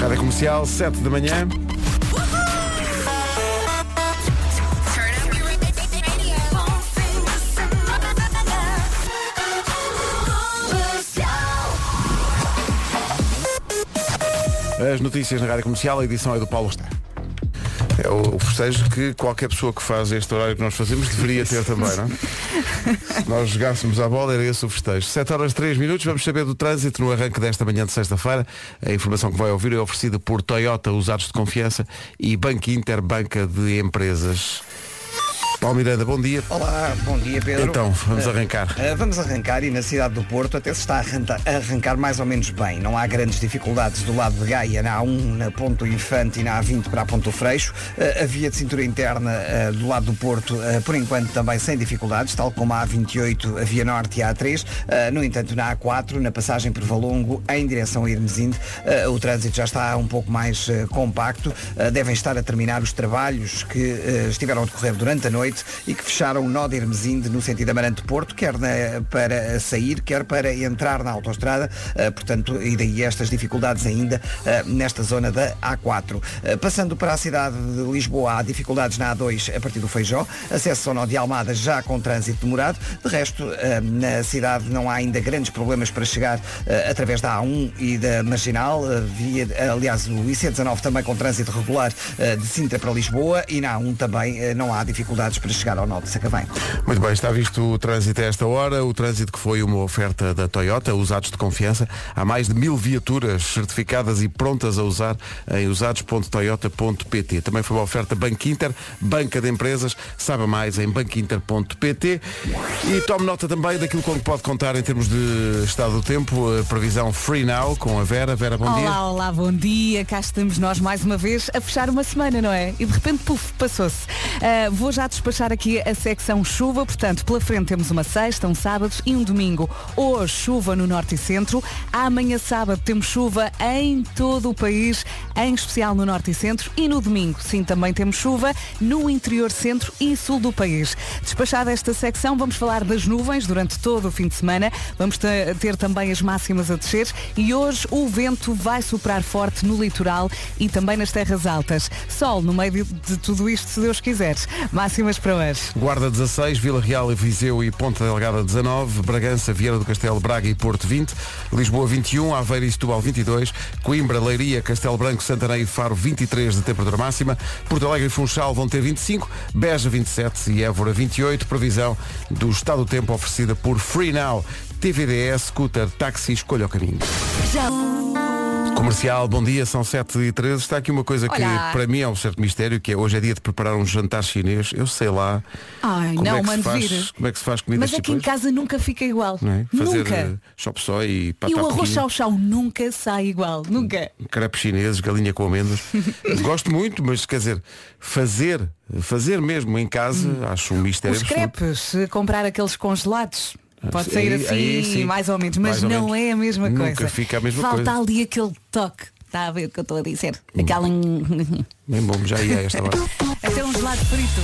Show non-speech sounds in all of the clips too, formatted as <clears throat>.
Rádio Comercial, 7 da manhã. As notícias na Rádio Comercial, a edição é do Paulo Está. É o, o festejo que qualquer pessoa que faz este horário que nós fazemos deveria ter também, não é? Se nós jogássemos a bola, era esse o festejo. 7 horas 3 minutos, vamos saber do trânsito no arranque desta manhã de sexta-feira. A informação que vai ouvir é oferecida por Toyota Usados de Confiança e Banco Inter, Banca de Empresas. Paulo Miranda, bom dia. Olá, bom dia Pedro. Então, vamos Uh, arrancar. uh, vamos arrancar e na cidade do Porto até se está a arranca- a arrancar mais ou menos bem. Não há grandes dificuldades do lado de Gaia, na A1, na Ponto Infante e na A20 para a Ponto Freixo. Uh, a via de cintura interna uh, do lado do Porto, uh, por enquanto também sem dificuldades, tal como a A28, a Via Norte e a A3. Uh, no entanto, na A4, na passagem por Valongo, em direção a Irmesinde, uh, o trânsito já está um pouco mais uh, compacto. Uh, devem estar a terminar os trabalhos que uh, estiveram a decorrer durante a noite e que fecharam o nó de Hermesinde no sentido Amarante-Porto, quer na- para sair, quer para entrar na autostrada, uh, portanto, e daí estas dificuldades ainda uh, nesta zona da A4. Uh, passando para a cidade de Lisboa, há dificuldades na A2 a partir do Feijó, acesso ao nó de Almada já com trânsito demorado, de resto, na cidade não há ainda grandes problemas para chegar através da A1 e da Marginal, via, aliás, o IC19 também com trânsito regular de Sintra para Lisboa e na A1 também não há dificuldades para chegar ao nó de Sacavém. Muito bem, está visto o trânsito a esta hora, o trânsito que foi uma oferta da Toyota, usados de confiança. Há mais de mil viaturas certificadas e prontas a usar em usados.toyota.pt. Também foi uma oferta Banco Inter, banca de empresas. Saiba mais em banquinter.pt. E tome nota também daquilo com que pode contar em termos de estado do tempo, a previsão Free Now com a Vera. Vera, bom olá, dia. olá, bom dia. Cá estamos nós mais uma vez a fechar uma semana, não é? E de repente, puf, passou-se. Ah, vou já despachar aqui a secção chuva, portanto, pela frente temos uma sexta, um sábado e um domingo. Hoje, chuva no norte e centro. Amanhã, sábado, temos chuva em todo o país, em especial no norte e centro. E no domingo, sim, também temos chuva no interior centro e sul do país. Despachada esta secção, vamos falar das nuvens durante todo o fim de semana. Vamos te- ter também as máximas a descer e hoje o vento vai soprar forte no litoral e também nas terras altas. Sol no meio de, tudo isto, se Deus quiser. Máximas para hoje. Guarda 16, Vila Real, Viseu e Ponta Delgada 19, Bragança, Vieira do Castelo, Braga e Porto 20, Lisboa 21, Aveiro e Setúbal 22, Coimbra, Leiria, Castelo Branco, Santarém e Faro 23 de temperatura máxima, Porto Alegre e Funchal vão ter 25, Beja 27 e Évora 28, previsão do estado do tempo oferecida por Free Now, TVDS, Scooter, Táxi, escolha o caminho. Comercial, bom dia, são 7 e 13 Está aqui uma coisa que Olá. para mim é um certo mistério, que é hoje é dia de preparar um jantar chinês. Eu sei lá Ai, como, não, é que se faz, vir. como é que se faz comida Mas aqui em casa nunca fica igual. é? Fazer Nunca. eh, chop soy e E o arroz chau-chau nunca sai igual. Nunca. crepes chineses, galinha com amêndoas. <laughs> Gosto muito, mas quer dizer, fazer, fazer mesmo em casa, acho um mistério Os absoluto. crepes, comprar aqueles congelados. Pode Aí- sair assim, aí sim. mais ou menos, mas ou não menos. é a mesma Nunca coisa. fica a mesma Falta coisa. Hum. ali aquele toque. Está a ver o que eu estou a dizer? Aquela. Bem bom, já ia esta hora. Até um gelado frito.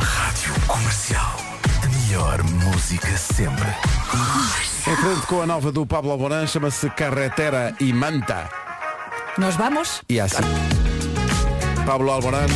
Rádio Comercial. A melhor música sempre. em frente com a nova do Pablo Alboran, chama-se Carretera e Manta. Nós vamos? E é assim. Pablo Alboran,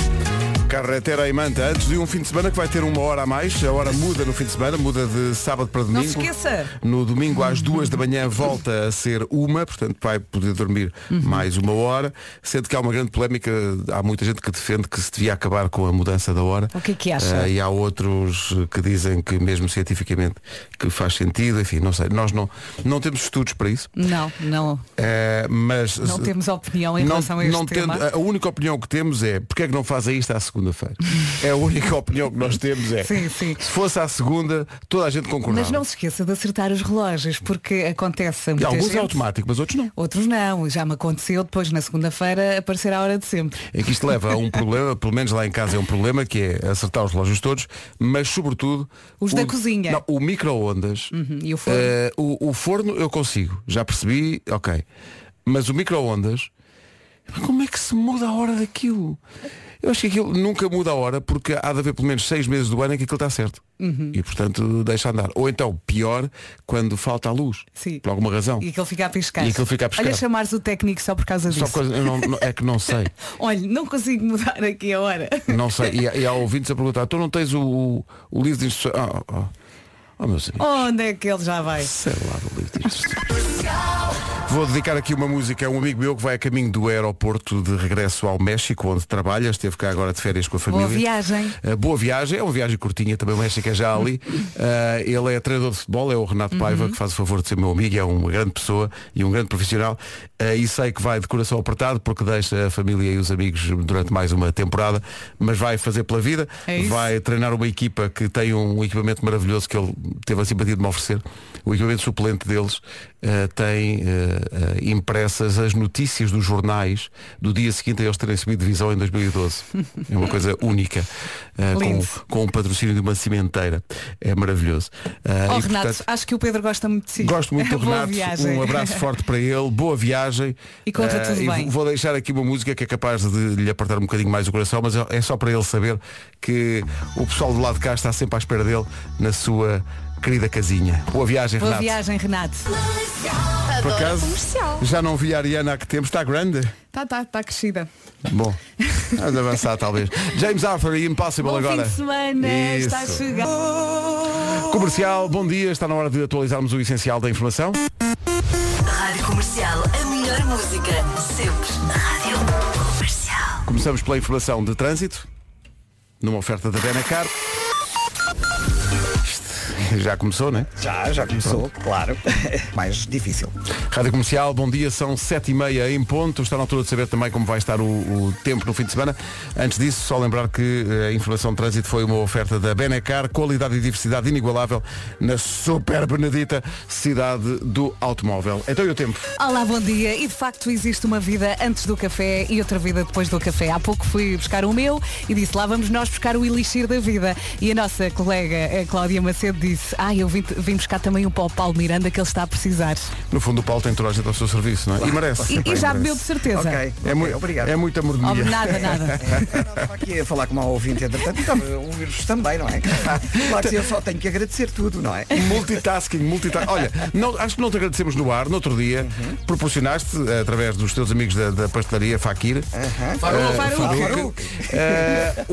Carretera e Manta. Antes de um fim de semana que vai ter uma hora a mais, a hora muda no fim de semana, muda de sábado para domingo. Não se esqueça. No domingo às duas da manhã volta a ser uma, portanto vai poder dormir Uhum. mais uma hora, sendo que há uma grande polémica, há muita gente que defende que se devia acabar com a mudança da hora. O que é que acha? Ah, e há outros que dizem que mesmo cientificamente que faz sentido, enfim, não sei, nós não, não temos estudos para isso. Não, não. Eh, mas Não temos opinião em não- relação a este não tema. tendo- a única opinião que temos é porque é que não fazem isto à segunda-feira? É a única <laughs> opinião que nós temos é Sim, sim. se fosse à segunda, toda a gente concordava. Mas não se esqueça de acertar os relógios, porque acontece a E muita alguns gente. é automático, mas outros não. Outros não, já me aconteceu depois na segunda-feira aparecer a hora de sempre. É que isto leva a um problema, <laughs> pelo menos lá em casa é um problema, que é acertar os relógios todos, mas sobretudo. Os o, da cozinha. Não, o micro-ondas. Uhum, e o forno? eh, o, o forno eu consigo, já percebi, ok. Mas o micro-ondas, como é que se muda a hora daquilo? Eu acho que aquilo nunca muda a hora porque há de haver pelo menos seis meses do ano em que aquilo está certo. Uhum. E portanto deixa andar. Ou então, pior, quando falta a luz. Sim. Por alguma razão. E aquele fica a piscar. E aquele fica a piscar. Olha, chamares o técnico só por causa disso. Só por causa- eu não- não- é que não sei. <laughs> Olha, não consigo mudar aqui a hora. Não sei. E, e há ouvintes a perguntar, tu não tens o, o, livro de instruções. Ah, ah. Oh, meus amigos. Onde é que ele já vai? Sei lá do livro de instruções. Vou dedicar aqui uma música a um amigo meu que vai a caminho do aeroporto de regresso ao México, onde trabalha, esteve cá agora de férias com a família. Boa viagem. Uh, boa viagem, é uma viagem curtinha, também o México é já ali. Uh, <laughs> ele é treinador de futebol, é o Renato Paiva, que faz o favor de ser meu amigo, é uma grande pessoa e um grande profissional. Uh, e sei que vai de coração apertado porque deixa a família e os amigos durante mais uma temporada, mas vai fazer pela vida, É vai treinar uma equipa que tem um equipamento maravilhoso que ele teve a simpatia de me oferecer. O equipamento suplente deles uh, tem uh, impressas as notícias dos jornais do dia seguinte a eles terem subido divisão em 2012. É uma coisa única. com, com o patrocínio de uma cimenteira. É maravilhoso. Oh, e, Renato, portanto, acho que o Pedro gosta muito de si. Gosto muito do <laughs> Renato. viagem. Um abraço forte para ele, boa viagem. E conta tudo bem. Vou deixar aqui uma música que é capaz de lhe apertar um bocadinho mais o coração, mas é só para ele saber que o pessoal do lado de cá está sempre à espera dele na sua querida casinha. Boa viagem, Boa Renato. viagem, Renato. Por Adoro acaso, comercial. já não vi a Ariana há que tempo. Está grande? Tá, tá, tá crescida. Bom, vamos avançar talvez. <laughs> James Arthur e Impossible Bom agora. fim de semana, Isso. está a chegar. Comercial, bom dia. Está na hora de atualizarmos o essencial da informação. Rádio Comercial, a melhor música, sempre. Rádio Comercial. Começamos pela informação de trânsito, numa oferta da Benacar. <laughs> Já começou, não é? Já, já começou, claro. <laughs> Mais difícil. Rádio Comercial, bom dia, são sete e meia em ponto. Está na altura de saber também como vai estar o, o tempo no fim de semana. Antes disso, só lembrar que eh, a informação de trânsito foi uma oferta da Benacar, qualidade e diversidade inigualável na Super Benedita, cidade do automóvel. Então e o tempo? Olá, bom dia. E de facto existe uma vida antes do café e outra vida depois do café. Há pouco fui buscar o meu e disse, lá vamos nós buscar o elixir da vida. E a nossa colega a Cláudia Macedo disse, ah, eu vim, vim buscar também um para o Paulo Miranda que ele está a precisar. No fundo, o Paulo tem toda a gente ao seu serviço, não é? E merece. E, e já Merece. bebeu de certeza. Ok, É, ok, mui- obrigado. é muita Oh, nada, nada. <laughs> Estava aqui a falar com uma ouvinte, entretanto, e estava a ouvir-vos também, não é? Claro que eu só tenho que agradecer tudo, não é? Multitasking, multitasking. Olha, não- acho que não te agradecemos no ar, no outro dia, proporcionaste, eh, através dos teus amigos da, da pastelaria Fakir, eh, Faruque. Faruque, eh,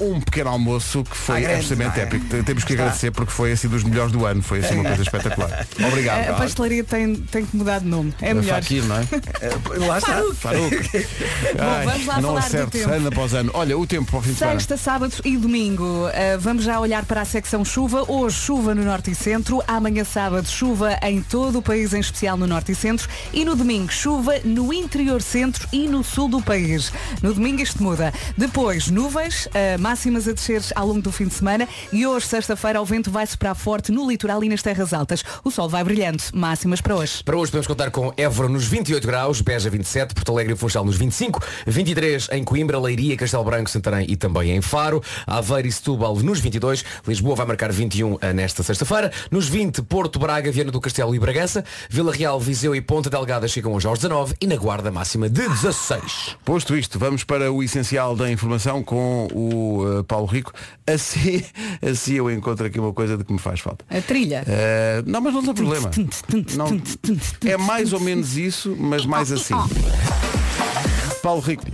um, pequeno almoço que foi Ah, grande, absolutamente é? épico. Te- Temos que agradecer porque foi assim dos melhores do ano, foi assim uma coisa espetacular. <laughs> Obrigado. A pastelaria tem, tem que mudar de nome. É melhor. Fakir, não é? Eh, <laughs> Lá está. Faruque. <laughs> Ai, vamos lá não falar do tempo. ano após ano. Olha, o tempo para o fim de semana. Sexta, sábado e domingo. Uh, vamos já olhar para a secção chuva. Hoje chuva no norte e centro. Amanhã sábado chuva em todo o país, em especial no norte e centro. E no domingo chuva no interior centro e no sul do país. No domingo isto muda. Depois nuvens, uh, máximas a descer ao longo do fim de semana. E hoje, sexta-feira, o vento vai soprar forte no litoral e nas terras altas. O sol vai brilhando. Máximas para hoje. Para hoje podemos contar com Évora nos 28 graus, Beja 27, Porto Alegre e Funchal nos 25, 23 em Coimbra, Leiria, Castelo Branco, Santarém e também em Faro, Aveiro e Setúbal nos 22, Lisboa vai marcar 21 nesta sexta-feira, nos 20 Porto, Braga, Viana do Castelo e Bragança, Vila Real, Viseu e Ponta Delgada chegam hoje aos 19 e na Guarda máxima de 16. Posto isto, vamos para o essencial da informação com o eh, Paulo Rico. Assim, <laughs> assim eu encontro aqui uma coisa de que me faz falta. A trilha. Eh, não, mas não tem problema. Não, é mais ou menos isso, mas mais assim. Paulo Rico.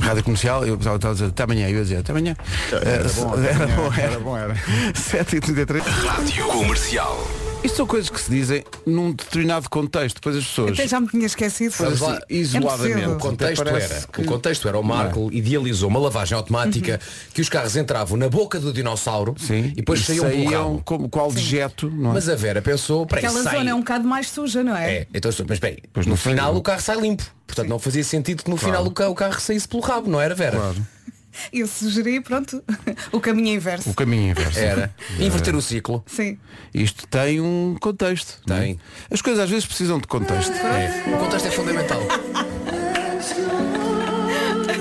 Rádio Comercial, eu estava a dizer até amanhã, eu ia dizer até amanhã. Era bom, <laughs> era bom, era bom, era. 7h33. <laughs> Rádio Comercial. Isto são coisas que se dizem num determinado contexto, depois as pessoas. Até já me tinha esquecido. Pois assim, isoladamente. É O contexto era, que- o contexto era o Marco idealizou uma lavagem automática que os carros entravam na boca do dinossauro Sim, e depois saíam pelo rabo. como qual dejeto, não é? Mas a Vera pensou, peraí, Aquela sai. zona é um bocado mais suja, não é? É, então, mas aí, Pois no não final saiu. o carro sai limpo. Portanto, não fazia sentido que no final o carro, o carro saísse pelo rabo, não era, Vera? Claro. <laughs> Eu sugeri, pronto, <laughs> o caminho inverso. O caminho inverso. Era. Inverter o ciclo. Sim. Isto tem um contexto. não é? Tem. As coisas às vezes precisam de contexto. É. O contexto é fundamental.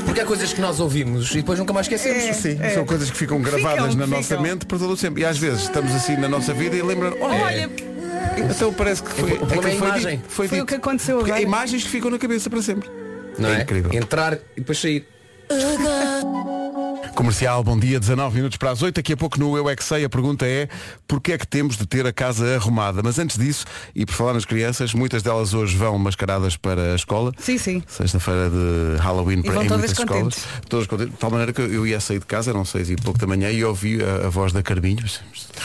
Porque há coisas que nós ouvimos e depois nunca mais esquecemos. É. Sim, são coisas que ficam gravadas Ficam, na nossa ficam. mente para todo o sempre. E às vezes estamos assim na nossa vida e lembram, olha, Olha, então parece que foi, O problema é a foi imagem. dito, foi Foi o dito. que aconteceu Porque agora. Imagens que ficam na cabeça para sempre. Não é? incrível. Entrar e depois sair. Comercial, bom dia, 19 minutos para as 8. Daqui a pouco no Eu é que Sei, a pergunta é porquê é que temos de ter a casa arrumada? Mas antes disso, e por falar nas crianças, muitas delas hoje vão mascaradas para a escola. Sim, sim. Sexta-feira de Halloween para vão em todas muitas contentes. escolas. Todas contentes. De tal maneira que eu ia sair de casa, eram seis e pouco da manhã, e ouvi a, a voz da Carminho,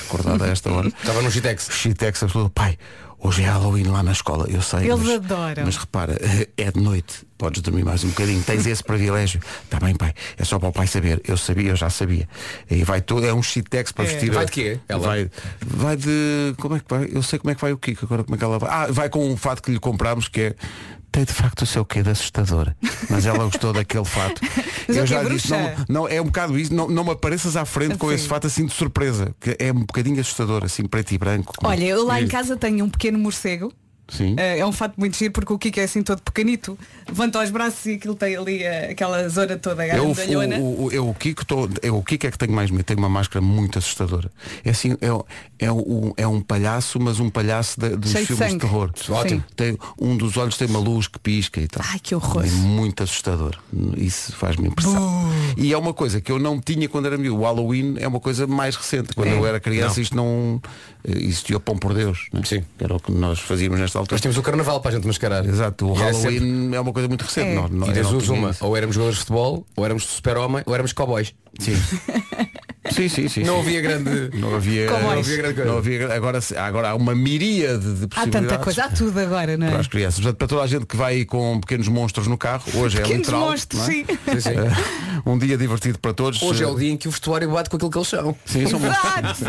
recordada a esta hora. Estava no Gitex. Chitex absoluto. Pai, hoje é Halloween lá na escola. Eu sei. Eles mas, adoram. Mas repara, <laughs> é de noite. Podes dormir mais um bocadinho. Tens esse privilégio. Está bem, pai. É só para o pai saber. Eu sabia, eu já sabia. E vai todo. É um chitex para vestir. Vai de quê, ela? Vai, vai de. Como é que vai? Eu sei como é que vai o Kiko. Agora como é que ela vai. Ah, vai com um fato que lhe comprámos que é. Tem de facto o seu quê de assustador. Mas ela gostou <laughs> daquele fato. Mas é eu quê, já disse, bruxa? não, não, é um bocado isso, não, não me apareças à frente com Sim. esse fato assim de surpresa. Que é um bocadinho assustador, assim, preto e branco. com- Olha, eu lá em casa tenho um pequeno morcego. Sim. Eh, É um fato muito giro porque o Kiko é assim todo pequenito. Levanta os braços e aquilo tem ali eh, aquela zona toda Eu, o, o, eu, o Kiko tô, eu, o Kiko é que tenho mais medo, tem uma máscara muito assustadora. É assim, é, é, um, é um palhaço, mas um palhaço de- dos Cheio de filmes de, sangue. terror. Ótimo. Tem, um dos olhos tem uma luz que pisca e tal. Ai, que horror. É muito assustador. Isso faz-me impressão. E é uma coisa que eu não tinha quando era miúdo. O Halloween é uma coisa mais recente. Quando É. eu era criança isto não eh, existia o pão por Deus. não é? Sim. Era o que nós fazíamos nesta altura. Nós temos o carnaval para a gente mascarar. Exato, o E Halloween sempre- é uma coisa muito recente. É. Não, não, E das duas uma, ou éramos jogadores de futebol, ou éramos super-homem, ou éramos cowboys. Sim. <laughs> sim, sim, sim. Não havia grande. Não havia, Como não és? havia grande coisa. Não havia- agora, agora há uma miríade de Há possibilidades. tanta coisa, há tudo agora, não Para é? as crianças. Portanto, para toda a gente que vai aí com pequenos monstros no carro, <laughs> hoje é Pequenos literal. monstros, não é? sim. Sim, sim. Eh, <laughs> um dia divertido para todos. Hoje é o dia em que o vestuário bate com aquilo que eles são. Sim, são Exato!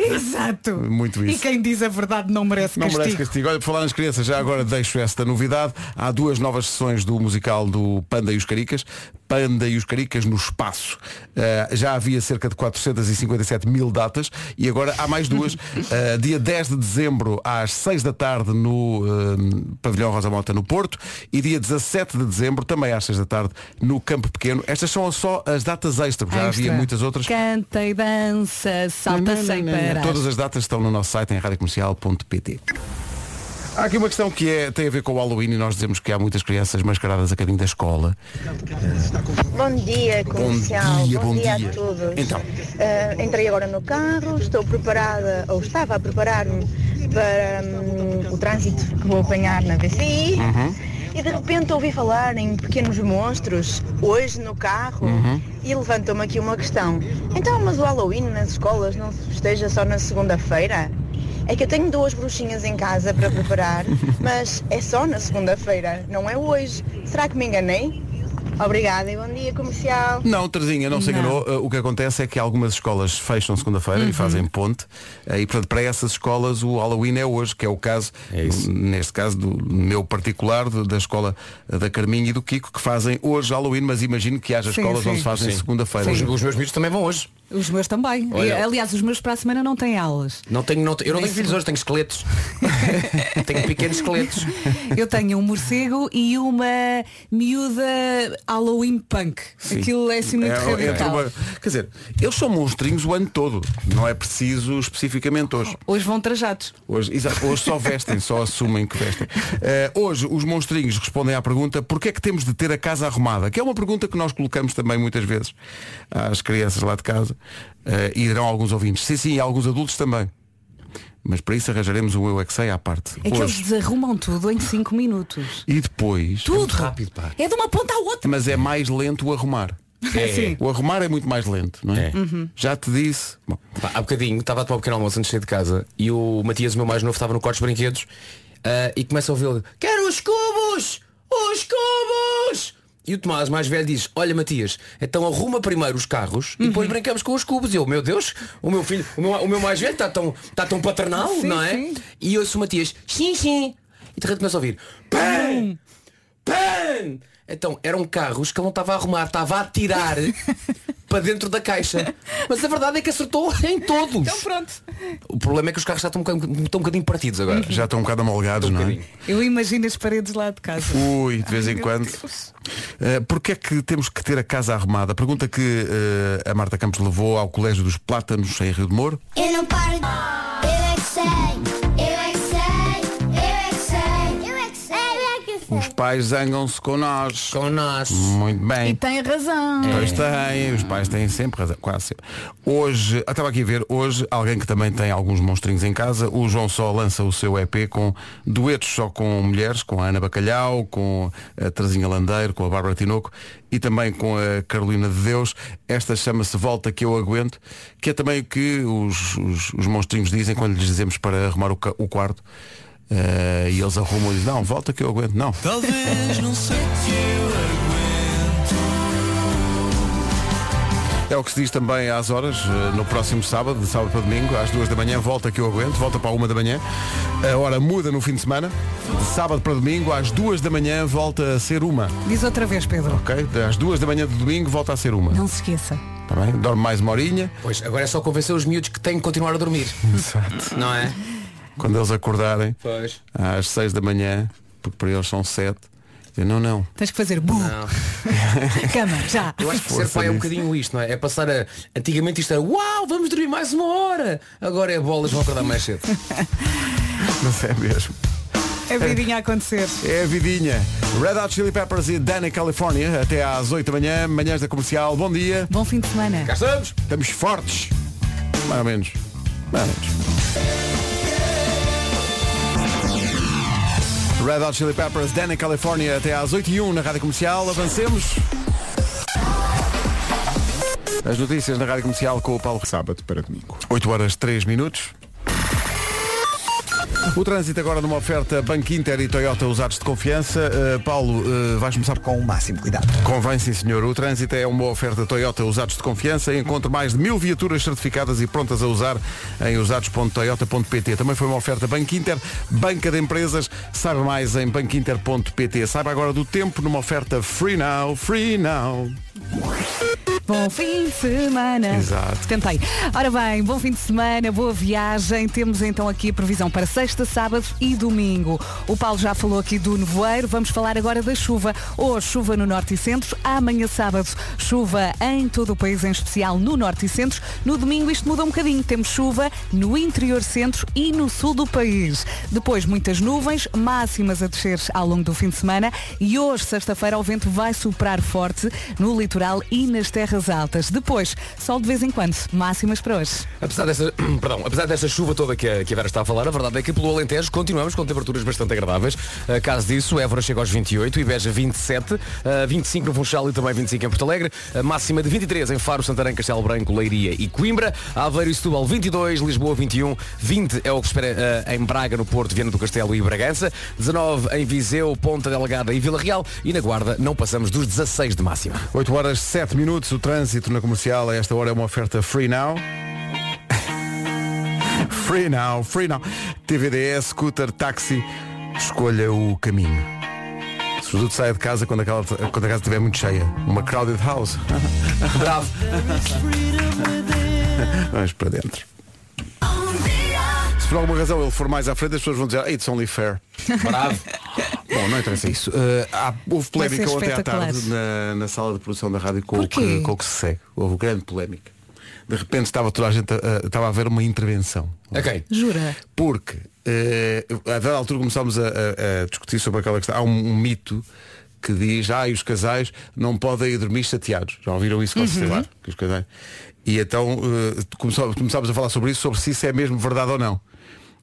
<laughs> Exato! Muito E isso. quem diz a verdade não merece Não castigo. merece castigo. Olha, por falar nas crianças, já agora deixo esta novidade. Há duas novas sessões do musical do Panda e os Caricas. Panda e os Caricas no espaço. Eh, já havia cerca de 457 mil datas e agora há mais duas. <laughs> Eh, dia 10 de dezembro às 6 da tarde no eh, Pavilhão Rosa Mota no Porto e dia 17 de dezembro também às 6 da tarde no Campo Pequeno. Estas são só as datas extra, porque já Extra. havia muitas outras. Canta e dança, salta Não, não, sem não, não. parar. Todas as datas estão no nosso site em radiocomercial.pt. Há aqui uma questão que é, tem a ver com o Halloween e nós dizemos que há muitas crianças mascaradas a caminho da escola. Bom dia, comercial. dia, bom dia. a todos. Então. Ah, entrei agora no carro, estou preparada, ou estava a preparar-me para hum, o trânsito que vou apanhar na VCI. Uhum. E de repente ouvi falar em pequenos monstros hoje no carro Uhum. e levantou-me aqui uma questão. Então, mas o Halloween nas escolas não se festeja só na segunda-feira? É que eu tenho duas bruxinhas em casa para preparar, <laughs> mas é só na segunda-feira, não é hoje. Será que me enganei? Obrigada e bom dia comercial. Não, Terezinha, não se Não. enganou. Uh, O que acontece é que algumas escolas fecham segunda-feira Uhum. e fazem ponte. Uh, E portanto, para essas escolas o Halloween é hoje, que é o caso, É neste caso do meu particular, de- da escola uh, da Carminho e do Kiko, que fazem hoje Halloween, mas imagino que haja Sim, escolas sim. onde se fazem segunda-feira. Os, os meus miúdos também vão hoje. Os meus também. Olha. E, aliás, os meus para a semana não têm aulas. Não tenho, não, te- eu não tenho filhos hoje, tenho esqueletos. <laughs> tenho pequenos esqueletos. Eu tenho um morcego e uma miúda Halloween punk. Sim. Aquilo é assim muito É, é radical. uma- quer dizer, eles são monstrinhos o ano todo. Não é preciso especificamente hoje. Hoje vão trajados. Hoje, exato, hoje só vestem, só assumem que vestem. Eh, hoje os monstrinhos respondem à pergunta porquê é que temos de ter a casa arrumada? Que é uma pergunta que nós colocamos também muitas vezes às crianças lá de casa. Eh, e dirão alguns ouvintes. Sim, sim, e alguns adultos também. Mas para isso arranjaremos um Eu é que sei à parte. É que eles Hoje. desarrumam tudo em 5 minutos. E depois. Tudo. rápido, pá. É de uma ponta à outra. Mas é mais lento o arrumar. Sim. O arrumar é muito mais lento, não é? É. Já te disse. Bom, Pá, há bocadinho estava a tomar um pequeno almoço antes de sair de casa e o Matias, o meu mais novo, estava no quarto dos brinquedos ah, e começa a ouvi-lo Quero os cubos! Os cubos! E o Tomás, mais velho, diz Olha Matias, então arruma primeiro os carros e depois brincamos com os cubos. E eu, meu Deus, o meu filho, o meu, o meu mais velho está tão, está tão paternal, Sim, não é? sim. E ouço o Matias, sim, sim. E de repente começa a ouvir PAN! PAN! Então eram carros que ele não estava a arrumar, estava a tirar <laughs> para dentro da caixa. Mas a verdade é que acertou em todos. Então pronto. O problema é que os carros já estão um bocadinho, estão um bocadinho partidos agora. já estão um bocado amolgados, Um não é? Eu imagino as paredes lá de casa. Ui, de vez em meu quando. Deus. Uh, Porquê é que temos que ter a casa arrumada? Pergunta que uh, a Marta Campos levou ao Colégio dos Plátanos em Rio de Moro. Eu não paro. Eu é Os pais zangam-se com nós. Com nós. Muito E bem. tem razão. Pois têm, os pais têm sempre razão, quase sempre. Hoje, estava aqui a ver, hoje alguém que também tem alguns monstrinhos em casa, o João Só lança o seu EP com duetos só com mulheres, com a Ana Bacalhau, com a Terezinha Landeiro, com a Bárbara Tinoco e também com a Carolina de Deus. Esta chama-se Volta que eu aguento, que é também o que os, os, os monstrinhos dizem quando lhes dizemos para arrumar o, o quarto. Eh, e eles arrumam e dizem, não, volta que eu aguento, não. Talvez não sei que eu É o que se diz também às horas, eh, no próximo sábado, de sábado para domingo, às duas da manhã, volta que eu aguento, volta para a uma da manhã. A hora muda no fim de semana. De sábado para domingo, às duas da manhã, volta a ser uma. Diz outra vez, Pedro. Ok? Às duas da manhã de domingo, volta a ser uma. Não se esqueça. Está bem? Dorme mais uma horinha. Pois, agora é só convencer os miúdos que têm que continuar a dormir. Exato. Não é? Quando eles acordarem, Pois. às seis da manhã, porque para eles são sete, dizem, não, não. Tens que fazer bu. <laughs> Cama, já. Eu acho que ser pai é um bocadinho isto, não é? É passar a. Antigamente isto era uau, vamos dormir mais uma hora. Agora é bolas, vão acordar mais cedo. <laughs> Mas é mesmo. É vidinha a acontecer. É a vidinha. Red Hot Chili Peppers e Danny California, até às 8 da manhã, manhãs da comercial. Bom dia. Bom fim de semana. Cá estamos! Estamos fortes. Mais ou menos. Mais ou menos. Red Hot Chili Peppers, Danny California, até às 8 e 1 na Rádio Comercial. Avancemos. As notícias na Rádio Comercial com o Paulo Sábado para domingo. 8 horas 3 minutos. O trânsito agora numa oferta Banco Inter e Toyota usados de confiança. Uh, Paulo, uh, vais começar Com o máximo cuidado. Convém sim senhor, o trânsito é uma oferta Toyota usados de confiança. Encontre mais de mil viaturas certificadas e prontas a usar em usados.toyota.pt. Também foi uma oferta Banco Inter, banca de empresas. Saiba mais em banquinter.pt. Saiba agora do tempo numa oferta Free Now, Free Now. Bom fim de semana. Exato. Tentei. Ora bem, bom fim de semana, boa viagem. Temos então aqui a previsão para sexta, sábado e domingo. O Paulo já falou aqui do nevoeiro. Vamos falar agora da chuva. Hoje, chuva no norte e centro. Amanhã, sábado, chuva em todo o país, em especial no norte e centro. No domingo, isto muda um bocadinho. Temos chuva no interior centro e no sul do país. Depois, muitas nuvens, máximas a descer ao longo do fim de semana. E hoje, sexta-feira, o vento vai soprar forte no litoral e nas terras altas. Depois, sol de vez em quando. Máximas para hoje. Apesar dessa, <clears throat> perdão, apesar desta chuva toda que a, que a Vera está a falar, a verdade é que pelo Alentejo continuamos com temperaturas bastante agradáveis. A caso disso, Évora chega aos 28 e Beja 27, uh, 25 no Funchal e também 25 em Porto Alegre, a máxima de 23 em Faro, Santarém, Castelo Branco, Leiria e Coimbra, Aveiro e Setúbal 22, Lisboa 21, 20 é o que se espera uh, em Braga, no Porto, Viana do Castelo e Bragança, 19 em Viseu, Ponta Delgada e Vila Real e na Guarda não passamos dos 16 de máxima. 8 horas 7 minutos, o trânsito na comercial a esta hora é uma oferta Free Now. <laughs> free Now, Free Now. TVDS, scooter, táxi, escolha o caminho. Sobretudo saia de casa quando, aquela, quando a casa estiver muito cheia. Uma crowded house. <laughs> Bravo! Vamos para dentro. Se por alguma razão ele for mais à frente, as pessoas vão dizer, "Hey, it's only fair. Bravo! Bom, não interessa isso. Uh, há- houve Vai polémica ontem à tarde na, na sala de produção da rádio com o, que, com o que se segue. Houve grande polémica. De repente estava toda a gente a, a- estava a haver uma intervenção. Ok. Jura? Porque eh, a dada altura começámos a, a- a discutir sobre aquela questão. Há um, um mito que diz, ah, e os casais não podem ir dormir chateados. Já ouviram isso com certeza? Que os casais... E então eh, começou- começámos a falar sobre isso, sobre se isso é mesmo verdade ou não.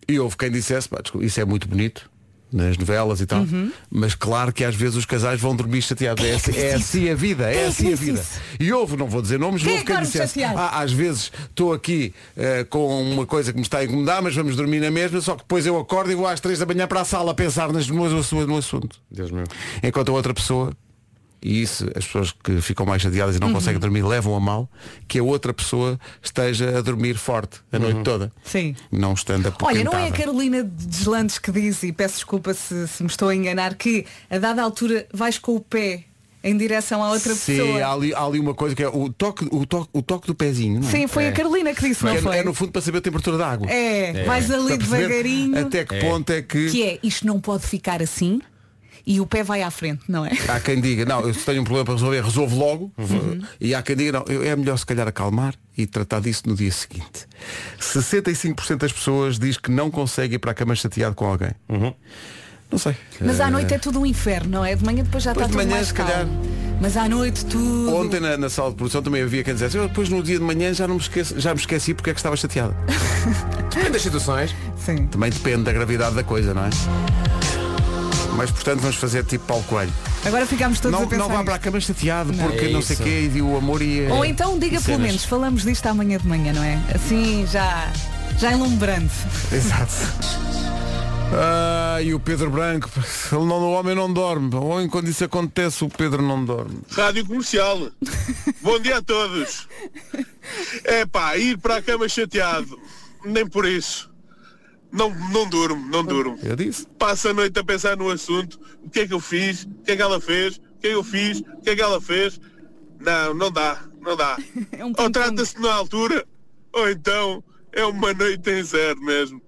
E houve quem dissesse, "Pá, desculpa, isso é muito bonito. Nas novelas e tal, mas claro que às vezes os casais vão dormir chateados. É, assim, é assim a vida, é é assim a vida. isso? E houve, não vou dizer nomes, Quem houve é que quem dissesse, ah, às vezes estou aqui eh, com uma coisa que me está a incomodar, mas vamos dormir na mesma, só que depois eu acordo e vou às três da manhã para a sala a pensar nas, no, no, no assunto. Deus meu. Enquanto a outra pessoa, e isso as pessoas que ficam mais chateadas e não Uhum. conseguem dormir levam a mal, que a outra pessoa esteja a dormir forte a noite toda. Sim. Não estando a Olha, não é a Carolina Deslandes que diz, e peço desculpa se, se me estou a enganar, que a dada altura vais com o pé em direção à outra Sim, pessoa. há ali, há ali uma coisa que é o toque, o toque, o toque do pezinho. não é? Sim, foi a Carolina que disse, não é, foi? é no fundo para saber a temperatura da água. É, vais ali devagarinho. Até que ponto é que. Que é, isto não pode ficar assim e o pé vai à frente, não é? Há quem diga, não, eu tenho um problema para resolver, resolvo logo. Uhum. E há quem diga, não, é melhor se calhar acalmar e tratar disso no dia seguinte. 65% das pessoas diz que não consegue ir para a cama chateado com alguém. Não sei. Mas à Eh, noite é tudo um inferno, não é? De manhã depois já Depois está de tudo manhã, mais se calmo. calhar. Mas à noite tudo. Ontem na, na sala de produção também havia quem dissesse, eu depois no dia de manhã já não me esqueci, já me esqueci porque é que estava chateado. <laughs> Depende das situações. Sim. Também depende da gravidade da coisa, não é? Mas portanto vamos fazer tipo Paulo Coelho. Agora ficamos todos Não, a pensar. não vá para a cama chateado Não. porque É não sei o quê e o amor ia. Ou então diga e pelo menos, falamos disto amanhã de manhã, não é? Assim já, já enlumbrando. Exato. Ah, e o Pedro Branco, ele não, o homem não dorme. Ou quando isso acontece o Pedro não dorme. Rádio Comercial. Bom dia a todos. <laughs> É pá, ir para a cama chateado. Nem por isso. Não, não durmo, não durmo. Eu disse. Passo a noite a pensar no assunto. O que é que eu fiz? O que é que ela fez? O que é que eu fiz? O que é que ela fez? Não, não dá, não dá. <laughs> É um ou trata-se na altura, ou então é uma noite em zero mesmo.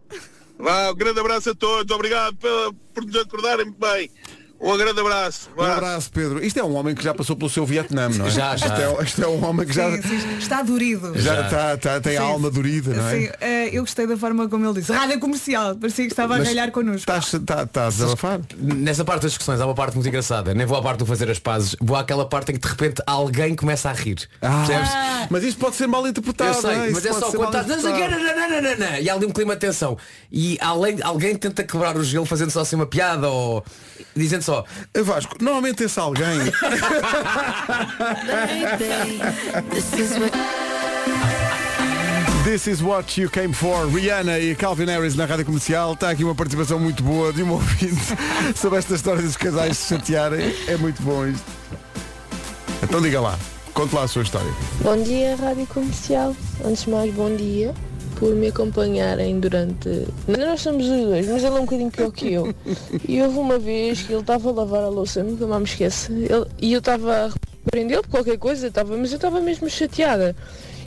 Vá, um grande abraço a todos. Obrigado pela- por nos acordarem bem. Um grande abraço. Um Vá. abraço, Pedro. Isto é um homem que já passou pelo seu Vietnã, não é? Já, já. Isto é, isto é um homem que já, Sim, sim, está durido. já tá, tá- tem a Sim. alma dorida, não é? Sim, eh, eu gostei da forma como ele disse. Rádio comercial, parecia que estava a Mas ralhar connosco. Estás tá, tá a desabafar? Nessa parte das discussões há uma parte muito engraçada. Nem vou à parte do fazer as pazes, vou àquela parte em que de repente alguém começa a rir. Percebes? Mas isto pode ser mal interpretado. Eu sei, não é? mas Isso é só quando estás e há ali um clima de tensão. E além, alguém tenta quebrar o gelo fazendo só assim uma piada ou dizendo só. Vasco, normalmente esse alguém. This is what you came for. Rihanna e Calvin Harris na rádio comercial. Está aqui uma participação muito boa de um ouvinte <laughs> Sobre esta história dos casais se chatearem. É muito bom isto. Então diga lá, conte lá a sua história. Bom dia, Rádio Comercial. Antes de mais, bom dia por me acompanharem durante. Nós somos os dois, mas ele é um bocadinho pior que eu. E houve uma vez que ele estava a lavar a louça, nunca mais me esquece. Ele- E eu estava a repreendê-lo por qualquer coisa, estava, mas eu estava mesmo chateada.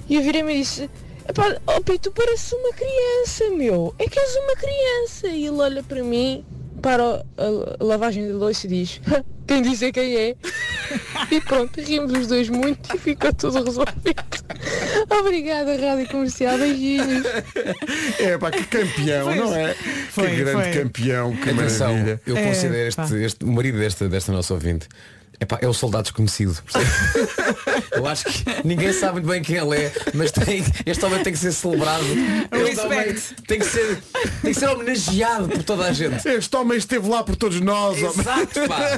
E eu virei-me e disse, Epá, oh tu pareces uma criança, meu. É que és uma criança. E ele olha para mim, para a, lavagem de louça e diz, quem diz é quem é. E pronto, rimos os dois muito e ficou tudo resolvido. <laughs> Obrigada, Rádio Comercial. Beijinhos. <laughs> É pá, que campeão, Foi- não é? foi- que grande foi. campeão, que Atenção, maravilha eu É, considero pá. este, este- o marido desta, desta nossa ouvinte. Epá, é o soldado desconhecido. <laughs> eu acho que ninguém sabe muito bem quem ele é, mas tem, este homem tem que ser celebrado. Este homem Respect. tem que ser, tem que ser homenageado por toda a gente. Este homem esteve lá por todos nós homem. Exato, pá. <laughs>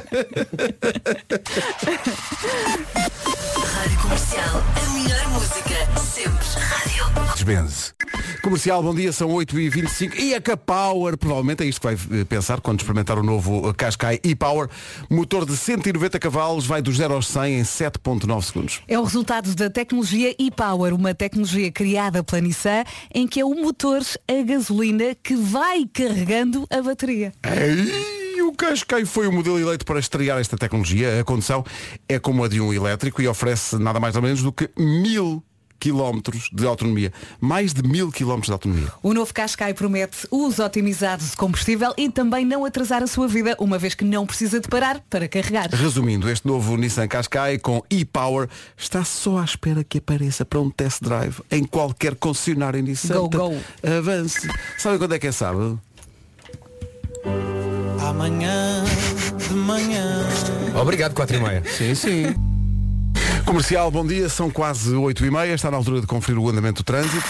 Rádio Comercial, a melhor música sempre. Rádio. Benz. Comercial, bom dia, são 8h25 e a K-Power, provavelmente é isto que vai eh, pensar quando experimentar o novo eh, Qashqai e-Power. Motor de 190 cavalos, vai dos 0 aos 100 em 7.9 segundos. É o resultado da tecnologia e-Power, uma tecnologia criada pela Nissan, em que é o motor a gasolina que vai carregando a bateria. Ei, o Qashqai foi o modelo eleito para estrear esta tecnologia. A condução é como a de um elétrico e oferece nada mais ou menos do que mil quilómetros de autonomia. Mais de mil quilómetros de autonomia. O novo Qashqai promete uso otimizado de combustível e também não atrasar a sua vida, uma vez que não precisa de parar para carregar. Resumindo, este novo Nissan Qashqai com e-Power está só à espera que apareça para um test drive em qualquer concessionário Nissan. Go, go. Avance. Sabe quando é que é sábado? Amanhã de manhã. Obrigado, 4 e meia. Sim, sim. Comercial, bom dia, são quase 8 e meia, está na altura de conferir o andamento do trânsito.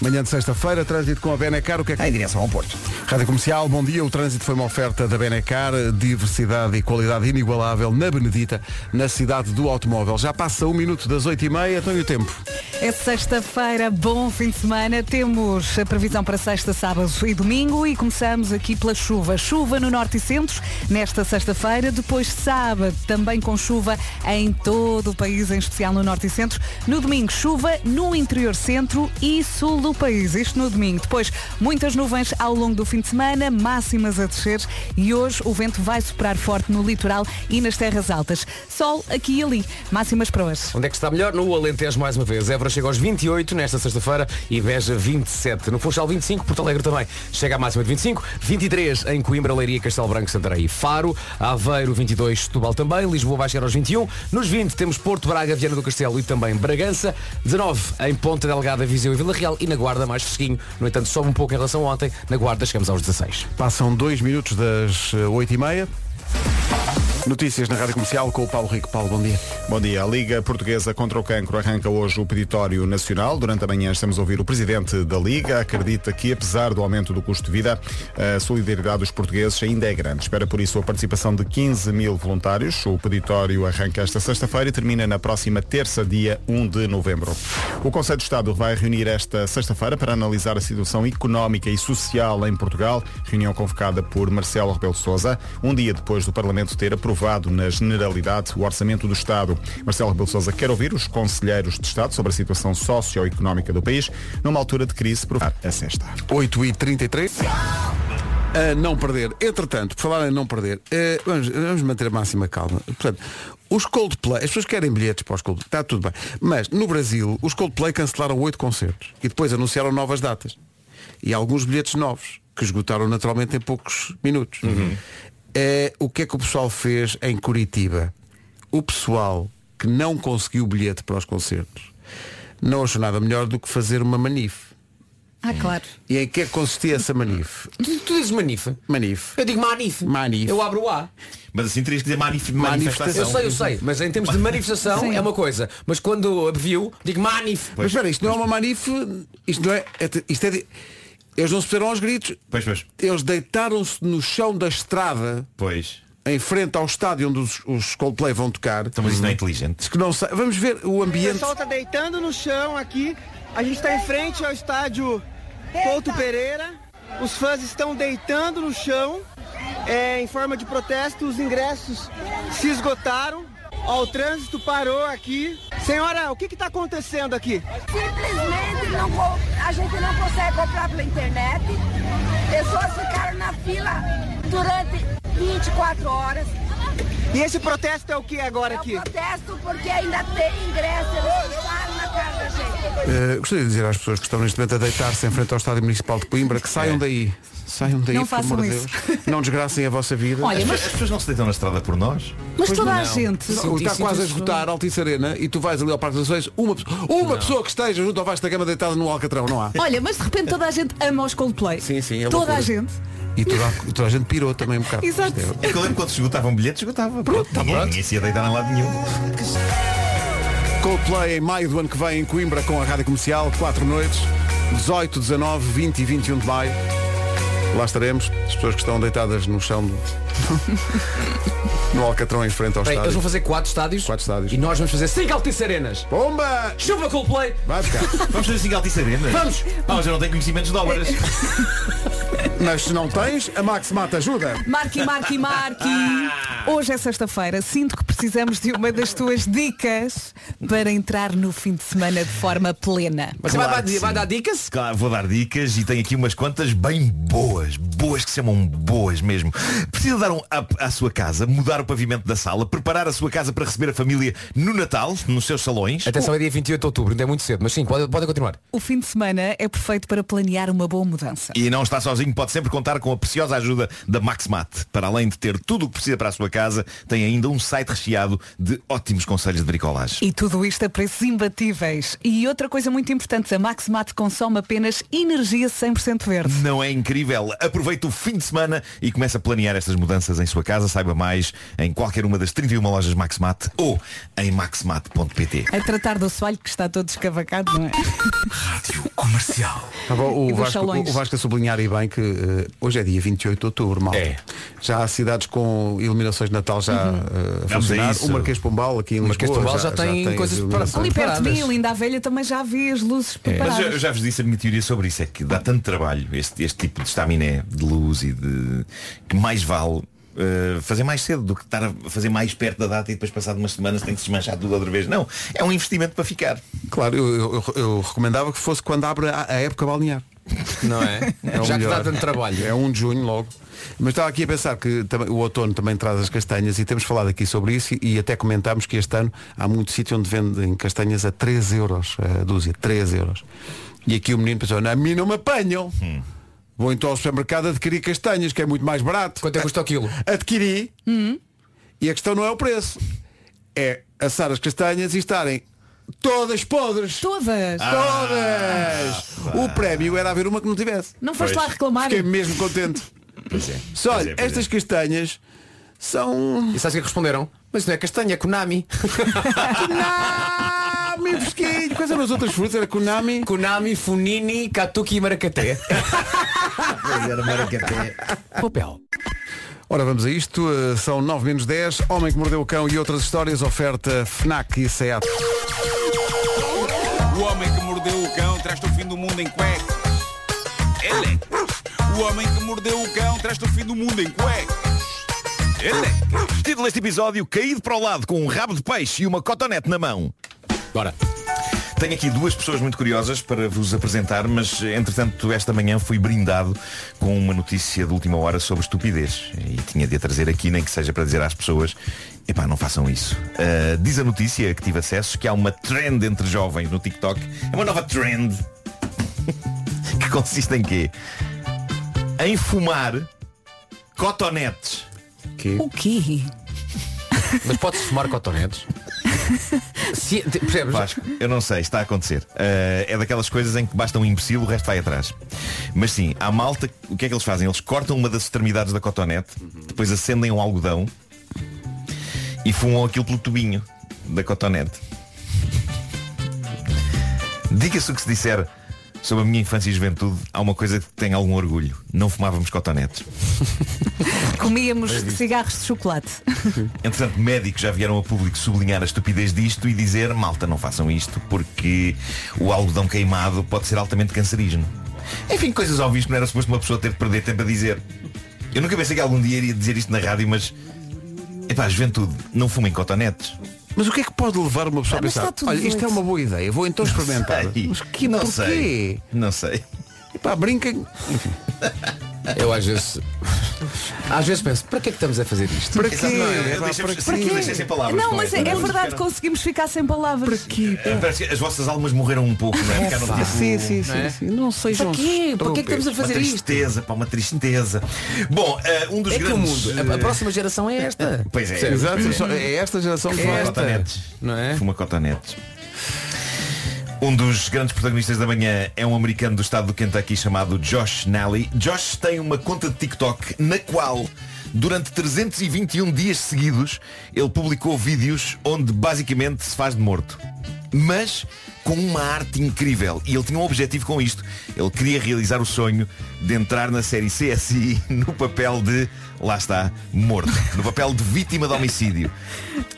Manhã de sexta-feira, trânsito com a Benecar, o que é que... Em direção ao Porto. Rádio Comercial, bom dia. O trânsito foi uma oferta da Benecar, diversidade e qualidade inigualável na Benedita, na cidade do automóvel. Já passa um minuto das 8h30, então e o tempo? É sexta-feira, bom fim de semana. Temos a previsão para sexta, sábado e domingo e começamos aqui pela chuva. Chuva no norte e centro nesta sexta-feira, depois sábado também com chuva em todo o país, em especial no norte e centro. No domingo, chuva no interior centro e sul do país. Isto no domingo. Depois, muitas nuvens ao longo do fim de semana, máximas a descer e hoje o vento vai soprar forte no litoral e nas terras altas. Sol aqui e ali. Máximas para hoje. Onde é que está melhor? No Alentejo mais uma vez. Évora chega aos 28 nesta sexta-feira e Beja 27. No Funchal 25, Porto Alegre também chega à máxima de 25. 23 em Coimbra, Leiria, Castelo Branco, Santarém e Faro. Aveiro 22, Setúbal também. Lisboa vai chegar aos 21. Nos 20 temos Porto, Braga, Viana do Castelo e também Bragança. 19 em Ponta Delgada, Viseu e Vila Real. E na na Guarda mais fresquinho. No entanto, sobe um pouco em relação a ontem. Na Guarda chegamos aos 16. Passam dois minutos das eh, 8h30. Notícias na Rádio Comercial com o Paulo Rico. Paulo, bom dia. Bom dia. A Liga Portuguesa contra o Cancro arranca hoje o peditório nacional. Durante a manhã estamos a ouvir o presidente da Liga. Acredita que, apesar do aumento do custo de vida, a solidariedade dos portugueses ainda é grande. Espera por isso a participação de 15 mil voluntários. O peditório arranca esta sexta-feira e termina na próxima terça, dia 1 de novembro. O Conselho de Estado vai reunir esta sexta-feira para analisar a situação económica e social em Portugal. Reunião convocada por Marcelo Rebelo Sousa, um dia depois do Parlamento ter aprovado na generalidade o Orçamento do Estado. Marcelo Rebelo Sousa quer ouvir os conselheiros de Estado sobre a situação socioeconómica do país numa altura de crise provar a sexta. 8h33. A não perder. Entretanto, por falar em não perder, eh, vamos, vamos manter a máxima calma. Portanto, os Coldplay, as pessoas querem bilhetes para os Coldplay, está tudo bem. Mas no Brasil, os Coldplay cancelaram oito concertos e depois anunciaram novas datas. E alguns bilhetes novos, que esgotaram naturalmente em poucos minutos. É, o que é que o pessoal fez em Curitiba? O pessoal que não conseguiu bilhete para os concertos não achou nada melhor do que fazer uma manife. Ah, claro. E em que é que consistia essa manife? Tu, tu dizes manife? Manife. Eu digo manife. Manife. Eu abro o A. Mas assim terias que dizer manif Eu manifestação. sei, eu sei, mas em termos de manifestação Sim. é uma coisa. Mas quando viu, digo manif. Mas espera, isto não é uma manife, isto não é, é- isto é de- eles não se puseram aos gritos, Pois, pois. eles deitaram-se no chão da estrada, Pois. em frente ao estádio onde os, os Coldplay vão tocar. Então, mas isso não é inteligente. Que não sa- Vamos ver o O ambiente. pessoal tá deitando no chão aqui. A gente tá em frente ao estádio Couto Pereira. Os fãs estão deitando no chão. É, em forma de protesto, os ingressos se esgotaram. Ó, o trânsito parou aqui. Senhora, o que está acontecendo aqui? Simplesmente não, a gente não consegue comprar pela internet. Pessoas ficaram na fila durante 24 horas. E esse protesto é o que agora É aqui? um protesto porque ainda tem ingresso, eles na cara da gente. Eh, gostaria de dizer às pessoas que estão neste momento a deitar-se em frente ao estádio municipal de Coimbra que saiam daí. Saiam daí, Não por façam amor de isso. Deus. Não desgracem a vossa vida. Olha, As, mas, as pessoas não se deitam na estrada por nós. mas Pois toda não. a gente. Não, está quase a esgotar Altice Arena e tu vais ali ao Parque das Nações, uma, pessoa- uma pessoa que esteja junto ao Vasco da Gama deitada no Alcatrão, não há? Olha, mas de repente toda a gente ama os Coldplay. Sim, sim, é Toda a gente. E toda, a- toda a gente pirou também um bocado. Exato. É- É que eu lembro quando se esgotavam bilhetes, esgotava. Pronto, ninguém, ninguém se ia deitar em lado nenhum. Coldplay em maio do ano que vem em Coimbra com a Rádio Comercial, quatro noites, 18, 19, 20 e 21 de maio. Lá estaremos, as pessoas que estão deitadas no chão do... <laughs> no Alcatrão em frente ao Bem, eles estádio. vão fazer quatro estádios, Quatro estádios. e nós vamos fazer cinco Altice Arenas. Bomba! Chuva Coldplay. Vai ficar. Vamos fazer assim Altice Arena? Vamos. Ah, mas eu não tenho conhecimentos de obras. <laughs> Mas se não tens, a Max Mata ajuda. Marque, marque, marque. <laughs> Hoje é sexta-feira. Sinto que precisamos de uma das tuas dicas para entrar no fim de semana de forma plena. Você Claro vai, que vai, dar dicas? Claro, vou dar dicas e tenho aqui umas quantas bem boas, boas que se chamam boas mesmo. Precisa dar um up à sua casa, mudar o pavimento da sala, preparar a sua casa para receber a família no Natal, nos seus salões. Atenção, é dia 28 de outubro, ainda é muito cedo, mas sim, pode, pode continuar. O fim de semana é perfeito para planear uma boa mudança. E não está sozinho, pode sempre contar com a preciosa ajuda da MaxMat. Para além de ter tudo o que precisa para a sua casa, tem ainda um site recheado de ótimos conselhos de bricolagem. E tudo isto a preços imbatíveis. E outra coisa muito importante, a Maximat consome apenas energia 100% verde. Não é incrível? Aproveite o fim de semana e comece a planear estas mudanças em sua casa. Saiba mais em qualquer uma das 31 lojas MaxMat ou em maxmat.pt. A tratar do soalho que está todo escavacado, não é? Rádio Comercial. Ah, bom, o, Vasco, o Vasco a sublinhar e bem que eh, hoje é dia 28 de outubro, mal. É. Já há cidades com iluminações de Natal já a Vamos a funcionar. O Marquês Pombal aqui em O Marquês Lisboa Pombal já tem as coisas iluminações. Ali perto de mim, Preparadas. Linda a Velha, também já vi as luzes Mas preparadas. eu, eu já vos disse a minha teoria sobre isso, é que dá tanto trabalho este, este tipo de estaminé de luz e de que mais vale eh, fazer mais cedo do que estar a fazer mais perto da data e depois passado umas semanas tem que se desmanchar tudo outra vez. Não, é um investimento para ficar. Claro, eu, eu- eu- eu recomendava que fosse quando abre a, a época balnear. Não é? É Já que dá tanto trabalho. É 1 de junho logo. Mas estava aqui a pensar que também, o outono também traz as castanhas e temos falado aqui sobre isso e, e até comentámos que este ano há muito sítio onde vendem castanhas a 3 euros a dúzia, 3 euros. E aqui o menino pensou, "Não, a mim não me apanham. Vou então ao supermercado adquirir castanhas, que é muito mais barato. Quanto é que custa o quilo? Adquiri e a questão não é o preço. É assar as castanhas e estarem Todas podres. Todas. Todas. O prémio era haver uma que não tivesse. Não foste Pois. lá reclamar? Fiquei mesmo contente. Pois é. Só Pois olha, é, pois estas é. castanhas são. E sabes o que é que responderam? Mas não é castanha, é Konami. <laughs> Konami fresquinho. Quais eram as outras frutas? Era Konami. Konami, Funini, Katuki e Maracaté. <laughs> Pois era maracaté. Papel. Ora, vamos a isto. São 9 menos 10. Homem que mordeu o cão e outras histórias. Oferta FNAC e SEAT. O homem que mordeu o cão traz-te o fim do mundo em cuecas. Ele. O homem que mordeu o cão traz-te o fim do mundo em cuecas. Ele. Título deste episódio, caído para o lado com um rabo de peixe e uma cotonete na mão. Bora. Tenho aqui duas pessoas muito curiosas para vos apresentar, mas entretanto esta manhã fui brindado com uma notícia de última hora sobre estupidez. E tinha de a trazer aqui, nem que seja para dizer às pessoas, epá, não façam isso. Ah, diz a notícia que tive acesso que há uma trend entre jovens no TikTok. É uma nova trend <laughs> que consiste em quê? Em fumar cotonetes. O quê? <laughs> Mas pode-se fumar cotonetes? <laughs> Se, percebes? Vasco, eu não sei, está a acontecer. Uh, é daquelas coisas em que basta um imbecil, o resto vai atrás. Mas sim, há malta, o que é que eles fazem? Eles cortam uma das extremidades da cotonete, depois acendem um algodão e fumam aquilo pelo tubinho da cotonete. Diga-se o que se disser sobre a minha infância e juventude, há uma coisa que tem algum orgulho. Não fumávamos cotonetes. <laughs> Comíamos cigarros de chocolate. <laughs> Entretanto, médicos já vieram a público sublinhar a estupidez disto e dizer, malta, não façam isto porque o algodão queimado pode ser altamente cancerígeno. Enfim, coisas óbvias que não era suposto uma pessoa ter de perder tempo a dizer. Eu nunca pensei que algum dia iria dizer isto na rádio, mas... Epá, juventude, não fumem cotonetes. Mas o que é que pode levar uma pessoa Ah, a pensar? Olha, isto é doido." uma boa ideia, vou então experimentar. sei. Mas que não porquê? sei. Não sei. Epá, brinca. <laughs> Eu às vezes. Às vezes penso, para que é que estamos a fazer isto? Para quê? Exato, não, Epá, deixei- para sim, quê? sem palavras Não, com mas é, é verdade, ficaram- conseguimos ficar sem palavras. Eh, Parece que as vossas almas morreram um pouco, não é? Ficaram tipo, Sim, sim, sim, Não é? sim. Não sejam Para quê? Para que é que estamos a Uma fazer isto? tristeza, pá, uma tristeza. Bom, eh, um dos É que o grandes. mundo, a, a próxima geração é esta. Pois é. Exato, é esta geração que Fuma cotonetes. Não é? Fuma cotonetes. Um dos grandes protagonistas da manhã é um americano do estado do Kentucky chamado Josh Nally. Josh tem uma conta de TikTok na qual, durante 321 dias seguidos, ele publicou vídeos onde basicamente se faz de morto. Mas com uma arte incrível. E ele tinha um objetivo com isto. Ele queria realizar o sonho de entrar na série CSI <laughs> no papel de, lá está, morto. No papel de vítima de homicídio.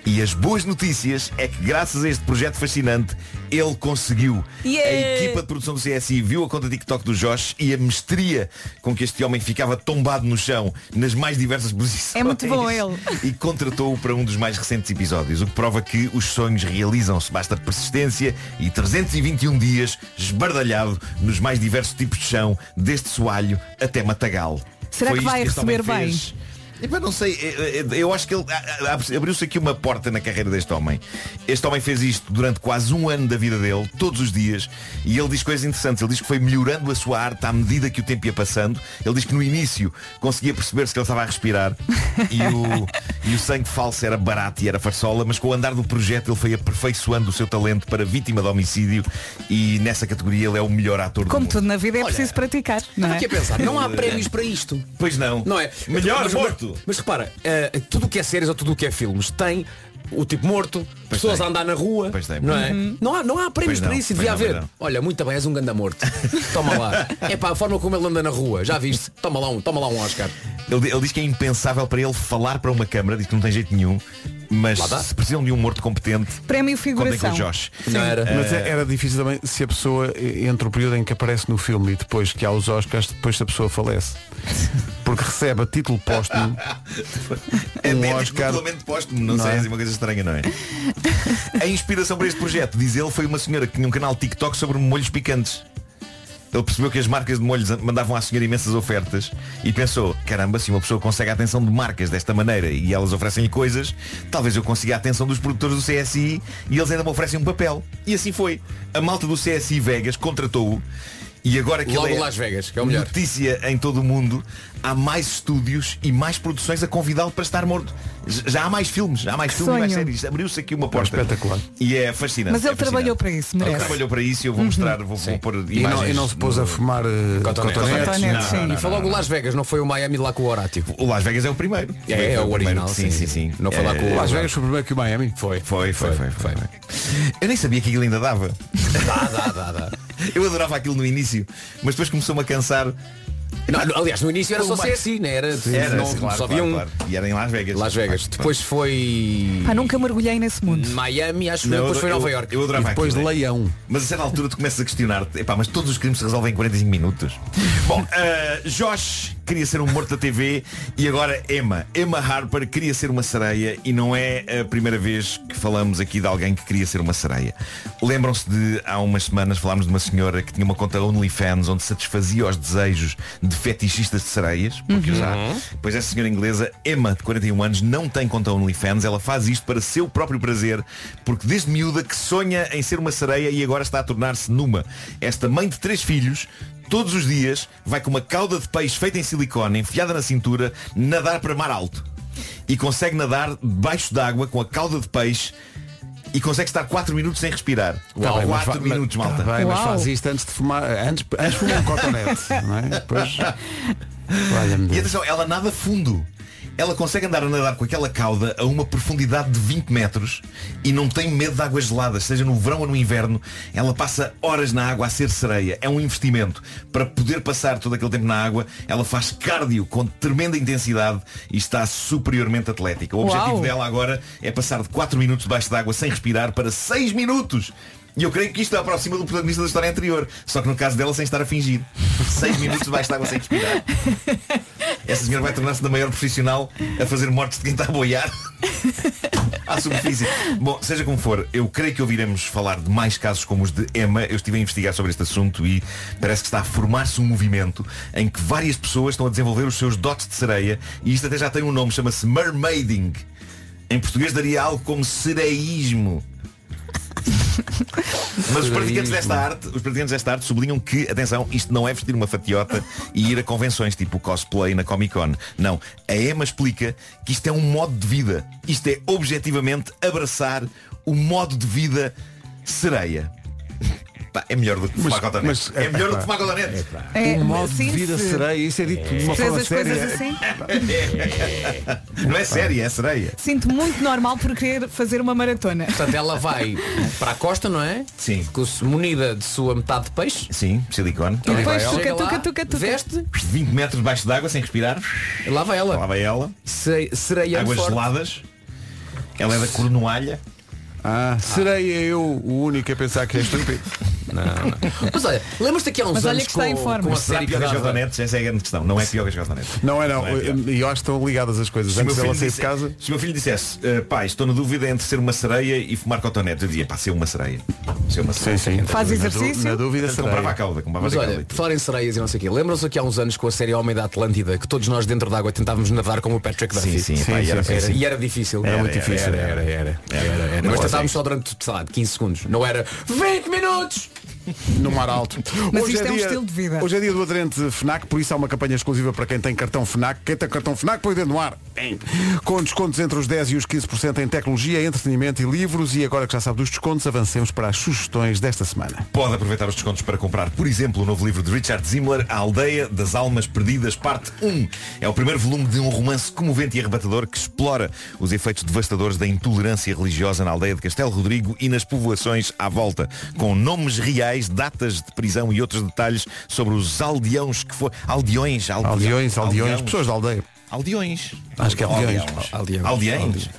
E as boas notícias é que graças a este projeto fascinante, ele conseguiu. Yeah! A equipa de produção do CSI viu a conta TikTok do Josh e a mestria com que este homem ficava tombado no chão nas mais diversas posições. É muito bom ele. <laughs> E contratou-o para um dos mais recentes episódios, o que prova que os sonhos realizam-se. Basta persistência e 321 dias esbardalhado nos mais diversos tipos de chão, desde soalho até matagal. Será Foi que vai receber bem? fez. Epá, não sei, eh, eh, eu acho que ele ah, ah, abriu-se aqui uma porta na carreira deste homem. Este homem fez isto durante quase um ano da vida dele, todos os dias, e ele diz coisas interessantes. Ele diz que foi melhorando a sua arte à medida que o tempo ia passando. Ele diz que no início conseguia perceber-se que ele estava a respirar <laughs> e o, e o sangue falso era barato e era farsola, mas com o andar do projeto ele foi aperfeiçoando o seu talento para vítima de homicídio e nessa categoria ele é o melhor ator do Como mundo. tudo na vida é preciso praticar. Não é? aqui a pensar, não há <laughs> prémios para isto. Pois não. Não é? Melhor mas, morto. Mas, repara, eh, tudo o que é séries ou tudo o que é filmes tem o tipo morto, pessoas tem. a andar na rua. Pois tem, não, pois é? tem. não há Não há prémios Pois para não, isso. pois Devia não, pois haver. Olha, muito bem, és um ganda morto. <laughs> Toma lá. É para a forma como ele anda na rua. Já viste? Toma lá um, toma lá um Oscar. Ele, ele diz que é impensável para ele falar para uma câmara, diz que não tem jeito nenhum, mas se precisam de um morto competente, Prémio com figuração. o Josh. Não era. Mas é- era difícil também se a pessoa, eh, entre o período em que aparece no filme e depois que há os Oscars, depois se a pessoa falece. Porque recebe a título póstumo <laughs> É um Oscar. póstumo, não, Não sei, é? é uma coisa estranha, não é? A inspiração para este projeto, diz ele, foi uma senhora que tinha um canal TikTok sobre molhos picantes. Ele percebeu que as marcas de molhos mandavam à senhora imensas ofertas e pensou, caramba, se uma pessoa consegue a atenção de marcas desta maneira e elas oferecem-lhe coisas, talvez eu consiga a atenção dos produtores do CSI e eles ainda me oferecem um papel. E assim foi. A malta do CSI Vegas contratou-o E agora que Logo ele é Las Vegas, que é o melhor. notícia em todo o mundo, há mais estúdios e mais produções a convidá-lo para estar morto. Já há mais filmes, já há mais Que filmes e mais sonho. séries. Abriu-se aqui uma porta. espetacular. E é fascinante. Mas ele é fascinante. trabalhou para isso, Ele merece. trabalhou para isso e eu vou mostrar, vou, vou pôr E não, imagens. e não se pôs no- a fumar uh, Cotonetes. cotonetes. Cotonetes, sim. E foi logo o Las Vegas, não foi o Miami lá com o Horatio. O Las Vegas é o primeiro. É, Foi é o primeiro. original, Sim, sim, sim. Não foi lá com o- Las Vegas foi primeiro que o Miami. Foi. Foi, foi, foi, foi. Eu nem sabia que aquilo ainda dava. Dá, dá, dá, dá. <laughs> Eu adorava aquilo no início, mas depois começou-me a cansar. Não, aliás, no início era só CSI, né? Era, Era, não, claro, só claro, havia um. claro. E era em Las Vegas. Las Vegas. Claro. Depois foi. Pá, nunca mergulhei nesse mundo. Miami, acho que depois eu- foi eu- Nova York. Eu adorava E depois aquilo, de é. Leão. Mas a certa altura tu começas a questionar-te mas todos os crimes se resolvem em 45 minutos Bom, eh, Josh queria ser um morto da TV E agora Emma Emma Harper queria ser uma sereia E não é a primeira vez que falamos aqui de alguém que queria ser uma sereia Lembram-se de há umas semanas falámos de uma senhora que tinha uma conta OnlyFans Onde satisfazia os desejos de fetichistas de sereias Porque já Pois essa senhora inglesa Emma, de 41 anos Não tem conta OnlyFans Ela faz isto para seu próprio prazer Porque desde miúda que sonha em ser uma sereia E agora está a tornar-se numa. Esta mãe de três filhos Todos os dias vai com uma cauda de peixe feita em silicone Enfiada na cintura Nadar para mar alto. E consegue nadar debaixo d'água Com a cauda de peixe e consegue estar 4 minutos sem respirar. Tá bem, mas 4 fa- minutos, mas- malta. tá bem, mas faz isto antes de fumar. Antes, antes de fumar um cotonete. Não é? Depois. <laughs> E atenção, ela nada fundo. Ela consegue andar a nadar com aquela cauda a uma profundidade de 20 metros e não tem medo de águas geladas, seja no verão ou no inverno. Ela passa horas na água a ser sereia. É um investimento. Para poder passar todo aquele tempo na água, ela faz cardio com tremenda intensidade e está superiormente atlética. O objetivo Uau. dela agora é passar de 4 minutos debaixo d'água sem respirar para 6 minutos. E eu creio que isto aproxima do protagonista da história anterior. Só que no caso dela sem estar a fingir. 6 minutos debaixo d'água sem respirar. Essa senhora vai tornar-se da maior profissional a fazer mortes de quem está a boiar à superfície. Bom, seja como for, eu creio que ouviremos falar de mais casos como os de Emma. Eu estive a investigar sobre este assunto e parece que está a formar-se um movimento em que várias pessoas estão a desenvolver os seus dotes de sereia e isto até já tem um nome, chama-se mermaiding. Em português daria algo como sereísmo. <laughs> Mas os praticantes desta arte, os praticantes desta arte sublinham que, atenção, isto não é vestir uma fatiota e ir a convenções tipo cosplay na Comic Con. Não. A Emma explica que isto é um modo de vida. Isto é objetivamente abraçar o modo de vida sereia. Pá, é melhor do que fumar cotonete. mas, É melhor do que fumar cotonete. É, um modo sim, de vida se- sereia, isso é dito de uma Fez forma as coisas séria. assim. <laughs> Não é séria, é sereia. Sinto muito normal por querer fazer uma maratona. Portanto, ela vai para a costa, não é? Sim. Munida de sua metade de peixe. Sim, silicone. E depois tuca, tuca, tuca, tuca. Veste, 20 metros debaixo d'água sem respirar. lá vai ela. Lá vai ela. Se, sereia Águas forte. geladas. Ela é da Cornualha. Ah, serei eu o único a pensar que é estúpido. <laughs> Não, não. Mas olha, lembras-te aqui há uns Mas olha anos que está com, em forma. com a série que pior que as dava... Essa é a grande questão. Não é pior que as cotonetes. Não é não. Não é pior. E eu acho que estão ligadas as coisas. Se o meu Antes filho dela sair de casa. Se o meu filho dissesse, "Eh, pai, estou na dúvida entre ser uma sereia e fumar cotonetes, eu dizia, pá, ser uma sereia. Ser uma sereia. Sim, sim. Faz exercício? Na dúvida Portanto, comprava a cauda, comprava Mas a olha, cauda. falar em sereias e não sei o quê, lembram-se aqui há uns anos com a série Homem da Atlântida, que todos nós dentro d'água tentávamos nadar como o Patrick Duffy. Sim, sim, Sim, pá, e era, sim, Era- sim. e era difícil. Era muito difícil. era, Era, era. Tentávamos só durante, sei lá, 15 segundos. Não era 20 minutos! No mar alto. Mas Hoje isto é um dia- estilo de vida. Hoje é dia do aderente FNAC, por isso há uma campanha exclusiva para quem tem cartão FNAC. Quem tem cartão FNAC põe o dedo no ar. Com descontos entre os 10% e os 15% em tecnologia, entretenimento e livros. E agora que já sabe dos descontos, avancemos para as sugestões desta semana. Pode aproveitar os descontos para comprar, por exemplo, o novo livro de Richard Zimmler, A Aldeia das Almas Perdidas, parte 1. É o primeiro volume de um romance comovente e arrebatador que explora os efeitos devastadores da intolerância religiosa na aldeia de Castelo Rodrigo e nas povoações à volta, com nomes reais, datas de prisão e outros detalhes sobre os aldeões que foram... Aldeões, Aldeões, aldeões, pessoas da aldeia. Aldeões. Acho que é aldeões. Aldeões. Aldeões. Aldeões.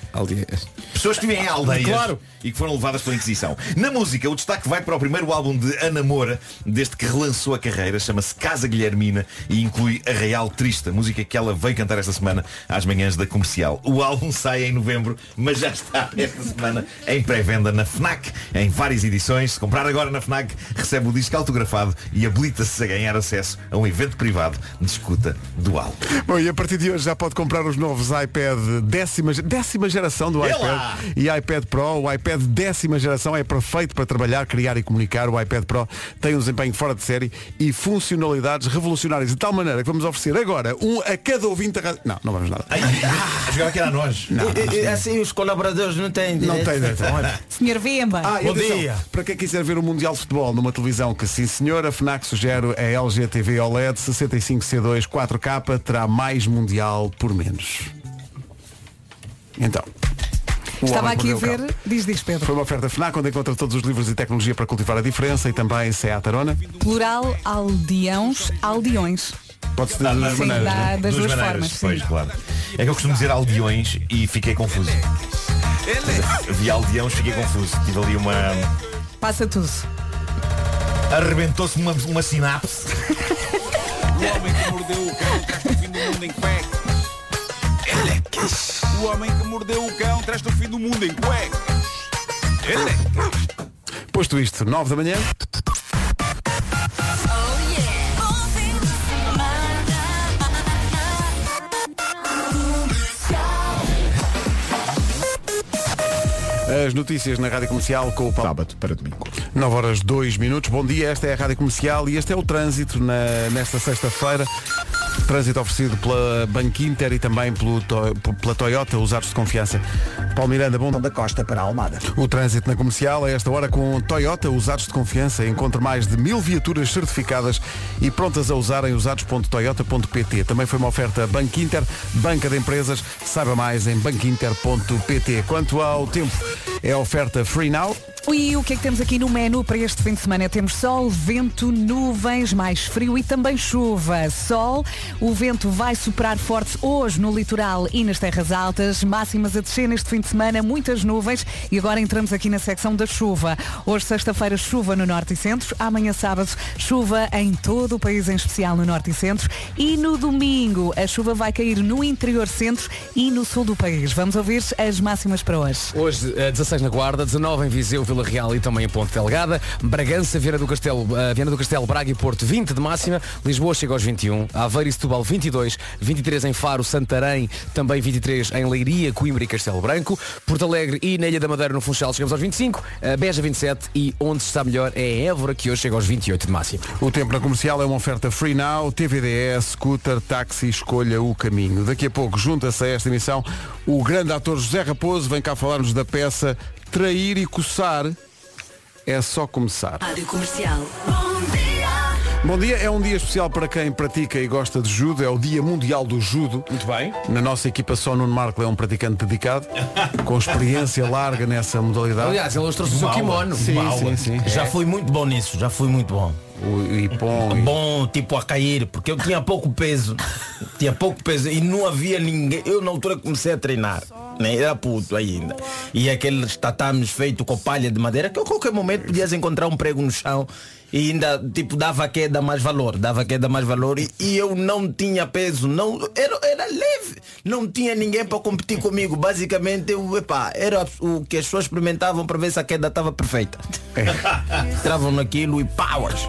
Pessoas que vivem em aldeias Claro. e que foram levadas pela Inquisição. Na música, o destaque vai para o primeiro álbum de Ana Moura, desde que relançou a carreira, chama-se Casa Guilhermina e inclui a Real Triste, a música que ela veio cantar esta semana às manhãs da comercial. O álbum sai em novembro, mas já está <laughs> esta semana em pré-venda na FNAC, em várias edições. Se comprar agora na FNAC, recebe o disco autografado e habilita-se a ganhar acesso a um evento privado de escuta do álbum. Bom, e a partir de hoje já pode comprar os novos iPad décima, décima geração do iPad e iPad Pro. O iPad décima geração é perfeito para trabalhar, criar e comunicar. O iPad Pro tem um desempenho fora de série e funcionalidades revolucionárias de tal maneira que vamos oferecer agora um a cada ouvinte rádio. Não, não vamos nada. A jogar aqui era a nós. E- e- assim os colaboradores não têm Não direito. <laughs> Senhor Vemba. Ah, Bom atenção, dia. Para quem quiser ver o Mundial de Futebol numa televisão que sim senhor, a FNAC sugere a LG TV OLED 65C2 4K terá mais Mundial por menos. Então. o Estava aqui a ver, diz, diz Pedro. Foi uma oferta FNAC onde encontra todos os livros e tecnologia para cultivar a diferença e também Seat Arona. Plural, aldeões, aldeões. Pode-se dizer Sim, das maneiras. é? das duas maneiras, formas. Pois, sim. claro. É que eu costumo dizer aldeões e fiquei confuso. Vi aldeões, fiquei confuso. Tive ali uma. Passa tudo. Arrebentou-se uma, uma sinapse. <laughs> O homem que mordeu o cão o fim do mundo em. Elecas. O homem que mordeu o cão traz o fim do mundo em cuecas. Elecas. Posto isto, 9 da manhã. As notícias na Rádio Comercial com o Paulo. Sábado para domingo. 9 horas 2 minutos. Bom dia, esta é a Rádio Comercial e este é o trânsito na- nesta sexta-feira. Trânsito oferecido pela Banco Inter e também pelo pela Toyota, usados de confiança. Paulo Miranda, bom da Costa para a Almada. O trânsito na comercial, a esta hora com Toyota, usados de confiança. Encontre mais de mil viaturas certificadas e prontas a usar em usados.toyota.pt. Também foi uma oferta Banco Inter, banca de empresas. Saiba mais em banquinter.pt. Quanto ao tempo, é a oferta Free Now. E o que é que temos aqui no menu para este fim de semana? Temos sol, vento, nuvens, mais frio e também chuva. Sol, o vento vai superar forte hoje no litoral e nas terras altas, máximas a descer neste fim de semana, muitas nuvens e agora entramos aqui na secção da chuva. Hoje, sexta-feira, chuva no norte e centro, amanhã sábado, chuva em todo o país, em especial no norte e centro e no domingo a chuva vai cair no interior centro e no sul do país. Vamos ouvir as máximas para hoje. Hoje, eh, 16 na Guarda, 19 em Viseu, Vila Real e também em Ponte Delgada. Bragança, Viana do Castelo, eh, Viana do Castelo, Braga e Porto, 20 de máxima. Lisboa chega aos 21. Aveiro e Setúbal, 22. 23 em Faro, Santarém, também 23 em Leiria, Coimbra e Castelo Branco. Porto Alegre e na Ilha da Madeira, no Funchal, chegamos aos 25. eh, Beja, 27. E onde está melhor é Évora, que hoje chega aos 28 de máxima. O tempo na comercial é uma oferta Free Now, TVDS, scooter, táxi, escolha o caminho. Daqui a pouco junta-se a esta emissão o grande ator José Raposo, vem cá falar-nos da peça Trair e Coçar é só começar. Rádio Comercial. Bom dia, é um dia especial para quem pratica e gosta de judo, é o Dia Mundial do Judo. Muito bem. Na nossa equipa só Nuno Marco é um praticante dedicado, <laughs> com experiência larga nessa modalidade. Aliás, ele hoje trouxe o seu kimono. Sim, sim, sim. Já fui muito bom nisso, já fui muito bom. Bom, tipo a cair, porque eu tinha pouco peso. tinha pouco peso e não havia ninguém. Eu na altura comecei a treinar. Né? Era puto ainda. E aqueles tatames feitos com palha de madeira, que a qualquer momento podias encontrar um prego no chão e ainda tipo dava queda mais valor, dava queda mais valor e, e eu não tinha peso, não era, era leve, não tinha ninguém para competir comigo. Basicamente eu, epá, era o que as pessoas experimentavam para ver se a queda estava perfeita. Entravam naquilo e powers.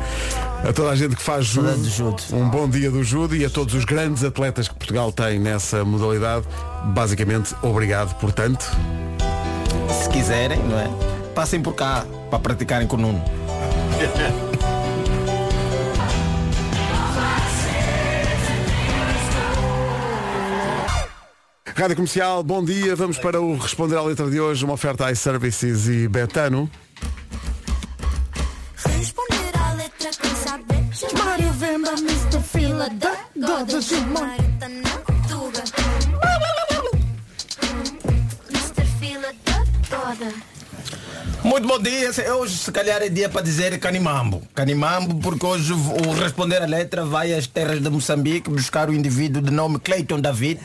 A toda a gente que faz judo, judo. um bom dia do judo e a todos os grandes atletas que Portugal tem nessa modalidade, basicamente, obrigado por tanto. Se quiserem, não é? Passem por cá para praticarem com o Nuno. <laughs> Rádio Comercial, bom dia. Vamos para o Responder à Letra de hoje, uma oferta iServices e Betano. Responder à letra quem. Mário Venda, Mr. Fila da Goda Gilmar. Muito bom dia. Hoje se calhar é dia para dizer Canimambo. Canimambo porque hoje o responder à letra vai às terras de Moçambique buscar o indivíduo de nome Clayton David.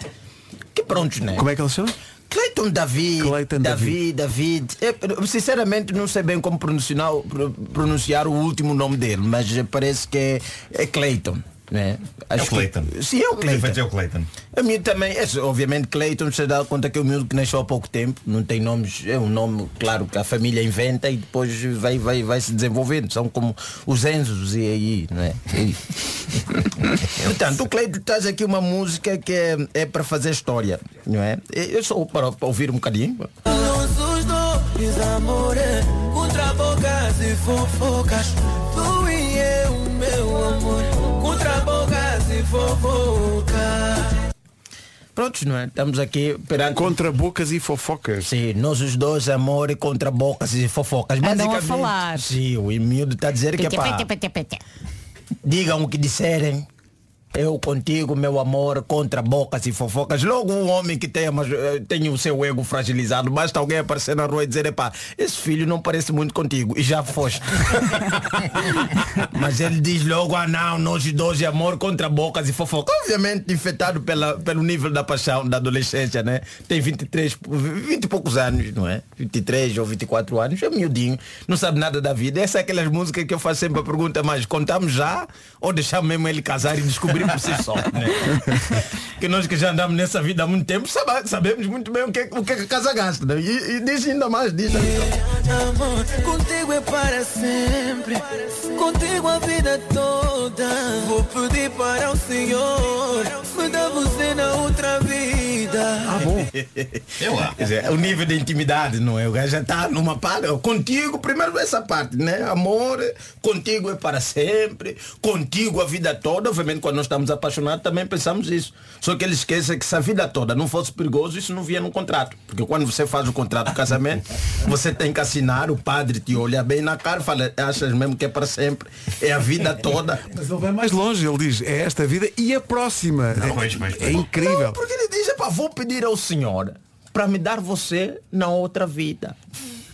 Que prontos, né? Como é que ele chama? Clayton David. Clayton David, David. Eu, sinceramente não sei bem como pronunciar, pro- pronunciar o último nome dele, mas parece que é, é Clayton. Né? É o Clayton. Sim, é o Clayton. é o Clayton. A mim também, é, obviamente Clayton se dá conta que é um miúdo que nasceu há pouco tempo, não tem nomes, é um nome, claro, que a família inventa e depois vai, vai, vai se desenvolvendo. São como os Enzos e aí, não é? E- <laughs> Portanto, o Cleiton traz aqui uma música que é, é para fazer história, não é? Eu só para, para ouvir um bocadinho. Amores Contra bocas e fofocas Tu e eu, meu amor Prontos, não é? Estamos aqui perante... Contra bocas e fofocas. Sim, nós os dois amor e contra bocas e fofocas. Andam a Basicamente, falar. Sim, o miúdo está a dizer que é pá. Digam o que disserem. Eu contigo, meu amor, contra bocas e fofocas. Logo um homem que tenha, eh, tem o seu ego fragilizado, basta alguém aparecer na rua e dizer, epá, esse filho não parece muito contigo. E já foste. <laughs> mas ele diz logo, ah não, nós dois de amor contra bocas e fofocas. Obviamente infectado pela, pelo nível da paixão da adolescência, né? Tem 23, 20 e poucos anos, não é? 23 ou 24 anos, é miudinho, não sabe nada da vida. Essa é aquelas músicas que eu faço sempre a pergunta, mas contamos já ou deixamos mesmo ele casar e descobrir por si só, né? <laughs> que nós que já andamos nessa vida há muito tempo sabe- sabemos muito bem o que, o que a casa gasta. né? E, e diz ainda mais, diz. Amor, contigo é para sempre Contigo a vida toda Vou pedir para o Senhor Me dá você na outra vida Ah, bom. Quer dizer, o nível de intimidade, não é? O gajo já está numa parte. Contigo, primeiro essa parte, né? Amor, contigo é para sempre, contigo a vida toda. Obviamente, quando nós estamos apaixonados, também pensamos isso. Só que ele esquece que se a vida toda não fosse perigoso, isso não via no contrato. Porque quando você faz o contrato de casamento, <laughs> você tem que assinar, o padre te olha bem na cara e fala, achas mesmo que é para sempre, é a vida toda. <laughs> Mas ele vai mais longe, ele diz, é esta vida e a próxima. é, é incrível. Não, porque ele diz, "Epá, vou pedir ao Senhor para me dar você na outra vida.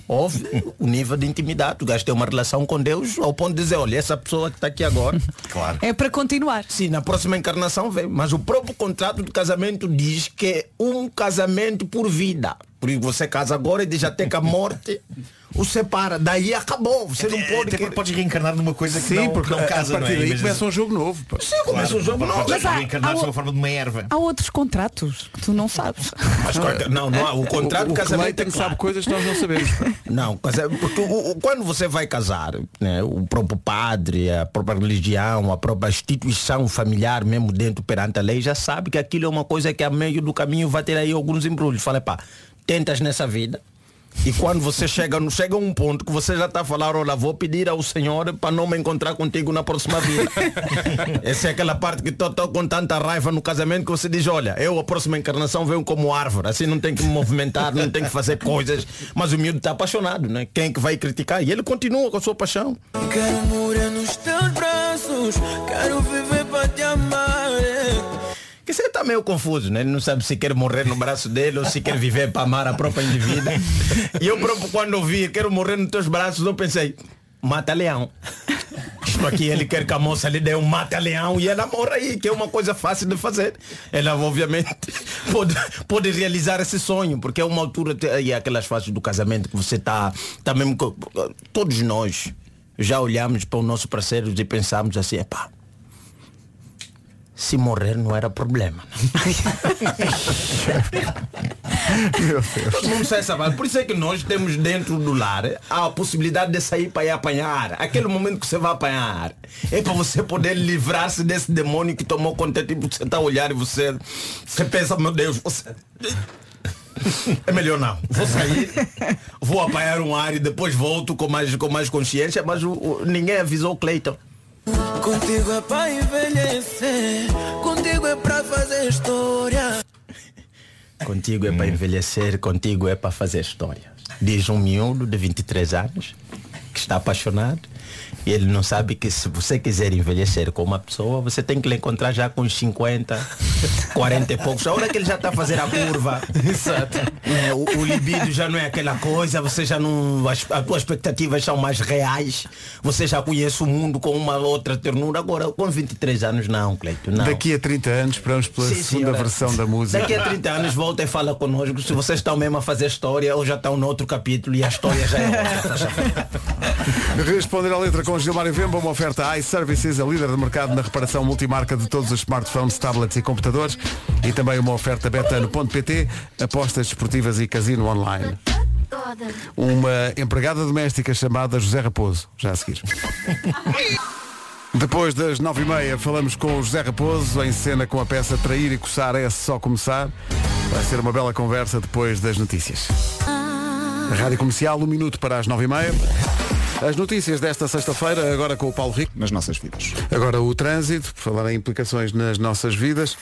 Óbvio, o nível de intimidade. O gajo tem uma relação com Deus ao ponto de dizer, olha, essa pessoa que está aqui agora. <laughs> Claro. É para continuar. Sim, na próxima encarnação vem. Mas o próprio contrato de casamento diz que é um casamento por vida. Por isso você casa agora e diz até que a morte <laughs> o separa. Daí acabou. Você não pode. Até porque podes reencarnar numa coisa que Sim, não, porque que não a- casa, a não partir é? daí Imagina- começa um jogo novo. pá. Sim, começa um jogo novo. Mas há- reencarnar sob a forma de uma erva. Há outros contratos que tu não sabes. Mas, conta- <laughs> não, não há. O contrato O- de o casamento Clayton é claro. sabe coisas que nós não sabemos. <laughs> Não, casa- porque o- o- quando você vai casar, né, o próprio padre, a própria religião, a própria instituição familiar, mesmo dentro perante a lei, já sabe que aquilo é uma coisa que a meio do caminho vai ter aí alguns embrulhos. Fala, pá, tentas nessa vida. E quando você chega, no- chega a um ponto que você já está a falar, olha, vou pedir ao Senhor para não me encontrar contigo na próxima vida. <laughs> Essa é aquela parte que estou com tanta raiva no casamento que você diz, olha, eu a próxima encarnação venho como árvore, assim não tem que me movimentar, não tem que fazer coisas. Mas o miúdo está apaixonado, né? Quem é que vai criticar? E ele continua com a sua paixão. Quero morrer nos teus braços Quero viver para te amar Que você está meio confuso, né? Ele não sabe se quer morrer no braço dele ou se quer viver para amar a própria indivídua. E eu próprio quando ouvi quero morrer nos teus braços, eu pensei, mata leão. Isto aqui ele quer que a moça lhe dê um mata-leão e ela morra aí, que é uma coisa fácil de fazer. Ela obviamente <laughs> pode, pode realizar esse sonho, porque é uma altura te- aí aquelas fases do casamento que você está tá mesmo todos nós já olhamos para o nosso parceiro e pensamos assim, epá, se morrer não era problema. Meu Deus. Todo mundo sai sabado. Por isso é que nós temos dentro do lar a possibilidade de sair para ir apanhar. Aquele momento que você vai apanhar é para você poder livrar-se desse demônio que tomou conta de ti, porque você está a olhar e você, você pensa, meu Deus, você. É melhor não. Vou sair, vou apanhar um ar e depois volto com mais, com mais consciência, mas o- o- ninguém avisou o Cleiton. Contigo é para envelhecer. Contigo é para fazer história. Contigo é para envelhecer, contigo é para fazer história. Diz um miúdo de 23 anos que está apaixonado e ele não sabe que se você quiser envelhecer com uma pessoa, você tem que lhe encontrar já com uns 50, 40 <laughs> e poucos. A hora que ele já está a fazer a curva. <laughs> Exato. É, o, o libido já não é aquela coisa, você já não. As, as tuas expectativas são mais reais. Você já conhece o mundo com uma outra ternura. Agora, com 23 anos, não, Cleito, não. Daqui a 30 anos esperamos pela Sim, segunda senhora. versão da música. Daqui a 30 anos volta e fala connosco se vocês estão mesmo a fazer história ou já estão no outro capítulo e a história já é outra. <laughs> Responder à letra com Gilmar e Vemba, uma oferta iServices, a líder de mercado na reparação multimarca de todos os smartphones, tablets e computadores e também uma oferta betano.pt, apostas desportivas e casino online. Uma empregada doméstica chamada José Raposo, já a seguir. <laughs> Depois das nove e meia falamos com o José Raposo em cena com a peça Trair e Coçar é só começar. Vai ser uma bela conversa depois das notícias. Rádio Comercial, um minuto para as nove e meia. As notícias desta sexta-feira, agora com o Paulo Rico. Nas nossas vidas. Agora o trânsito, por falar em implicações nas nossas vidas.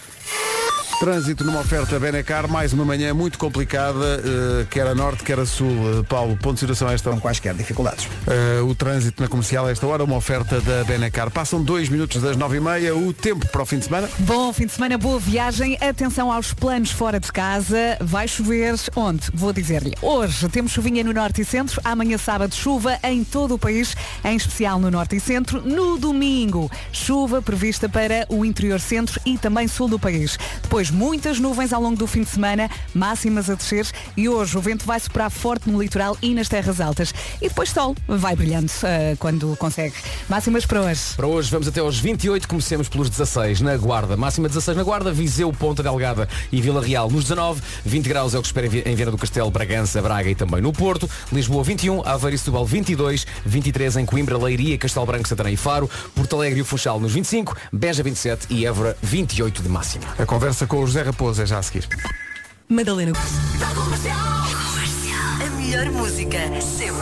Trânsito numa oferta Benecar, mais uma manhã muito complicada, eh, quer a norte, quer a sul. Eh, Paulo, ponto de situação a esta hora. quaisquer dificuldades. Eh, o trânsito na comercial a esta hora, uma oferta da Benecar. Passam dois minutos das nove e meia, o tempo para o fim de semana. Bom fim de semana, boa viagem. Atenção aos planos fora de casa. Vai chover onde? Vou dizer-lhe. Hoje temos chuvinha no norte e centro. Amanhã sábado chuva em todo o país, em especial no norte e centro. No domingo, chuva prevista para o interior centro e também sul do país. Depois muitas nuvens ao longo do fim de semana, máximas a descer e hoje o vento vai soprar forte no litoral e nas terras altas. E depois sol vai brilhando eh, quando consegue. Máximas para hoje. Para hoje vamos até aos 28, comecemos pelos 16 na Guarda. Máxima 16 na Guarda, Viseu, Ponta Delgada e Vila Real nos 19. 20 graus é o que espera em Viana do Castelo, Bragança, Braga e também no Porto. Lisboa 21, Aveiro e Setúbal 22, 23 em Coimbra, Leiria, Castelo Branco, Santarém e Faro. Porto Alegre e o Funchal nos 25, Beja 27 e Évora 28 de máxima. A conversa com o José Raposo é já a seguir. Madalena. A melhor música sempre.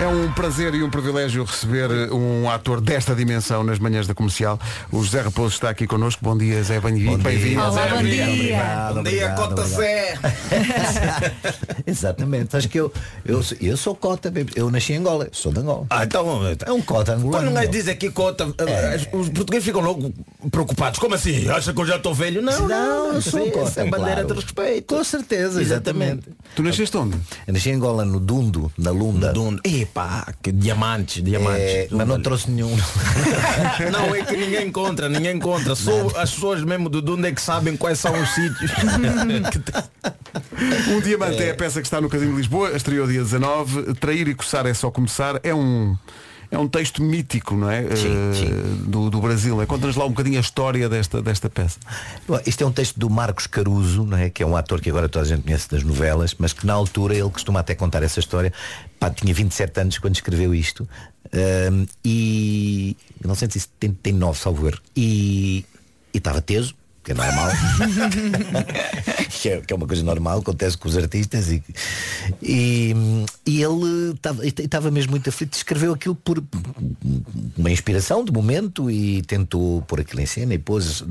É um prazer e um privilégio receber um ator desta dimensão nas manhãs da comercial. O José Raposo está aqui connosco. Bom dia, Zé. Bem-vindo. Bem-vindo. Olá, bom dia. Bom dia, Cota Zé. <laughs> Exatamente. Acho que eu, eu, sou- eu sou cota, eu nasci em Angola, sou de Angola. Ah, então. É um cota angolano. Quando um diz aqui cota, eh, os portugueses ficam logo preocupados. Como assim? Acha que eu já estou velho? Não, não, eu sou cota. É bandeira claro. de respeito. Com certeza, exatamente. Tu nasceste onde? Eu nasci em Angola, no Dundo, na Lunda. Dundo. Epá, que diamantes, diamantes. É, mas não trouxe nenhum. <laughs> Não, é que ninguém encontra, ninguém encontra. Só as pessoas mesmo do Dundo é que sabem quais são os sítios. <laughs> Um Diamante é. a peça que está no Casino de Lisboa, estreou dia 19. Trair e coçar é só começar. É um. É um texto mítico, não é? Eh, Do, do Brasil. É, Conta-nos lá um bocadinho a história desta, desta peça. Bom, Isto é um texto do Marcos Caruso, não é? que é um ator que agora toda a gente conhece das novelas, mas que na altura ele costuma até contar essa história. Pá, tinha 27 anos quando escreveu isto. E 1979, salvo erro. E estava teso, que é normal. <laughs> que, é, que é uma coisa normal, acontece com os artistas e, e, e ele estava- estava mesmo muito aflito, escreveu aquilo por uma inspiração de momento e tentou pôr aquilo em cena e pôs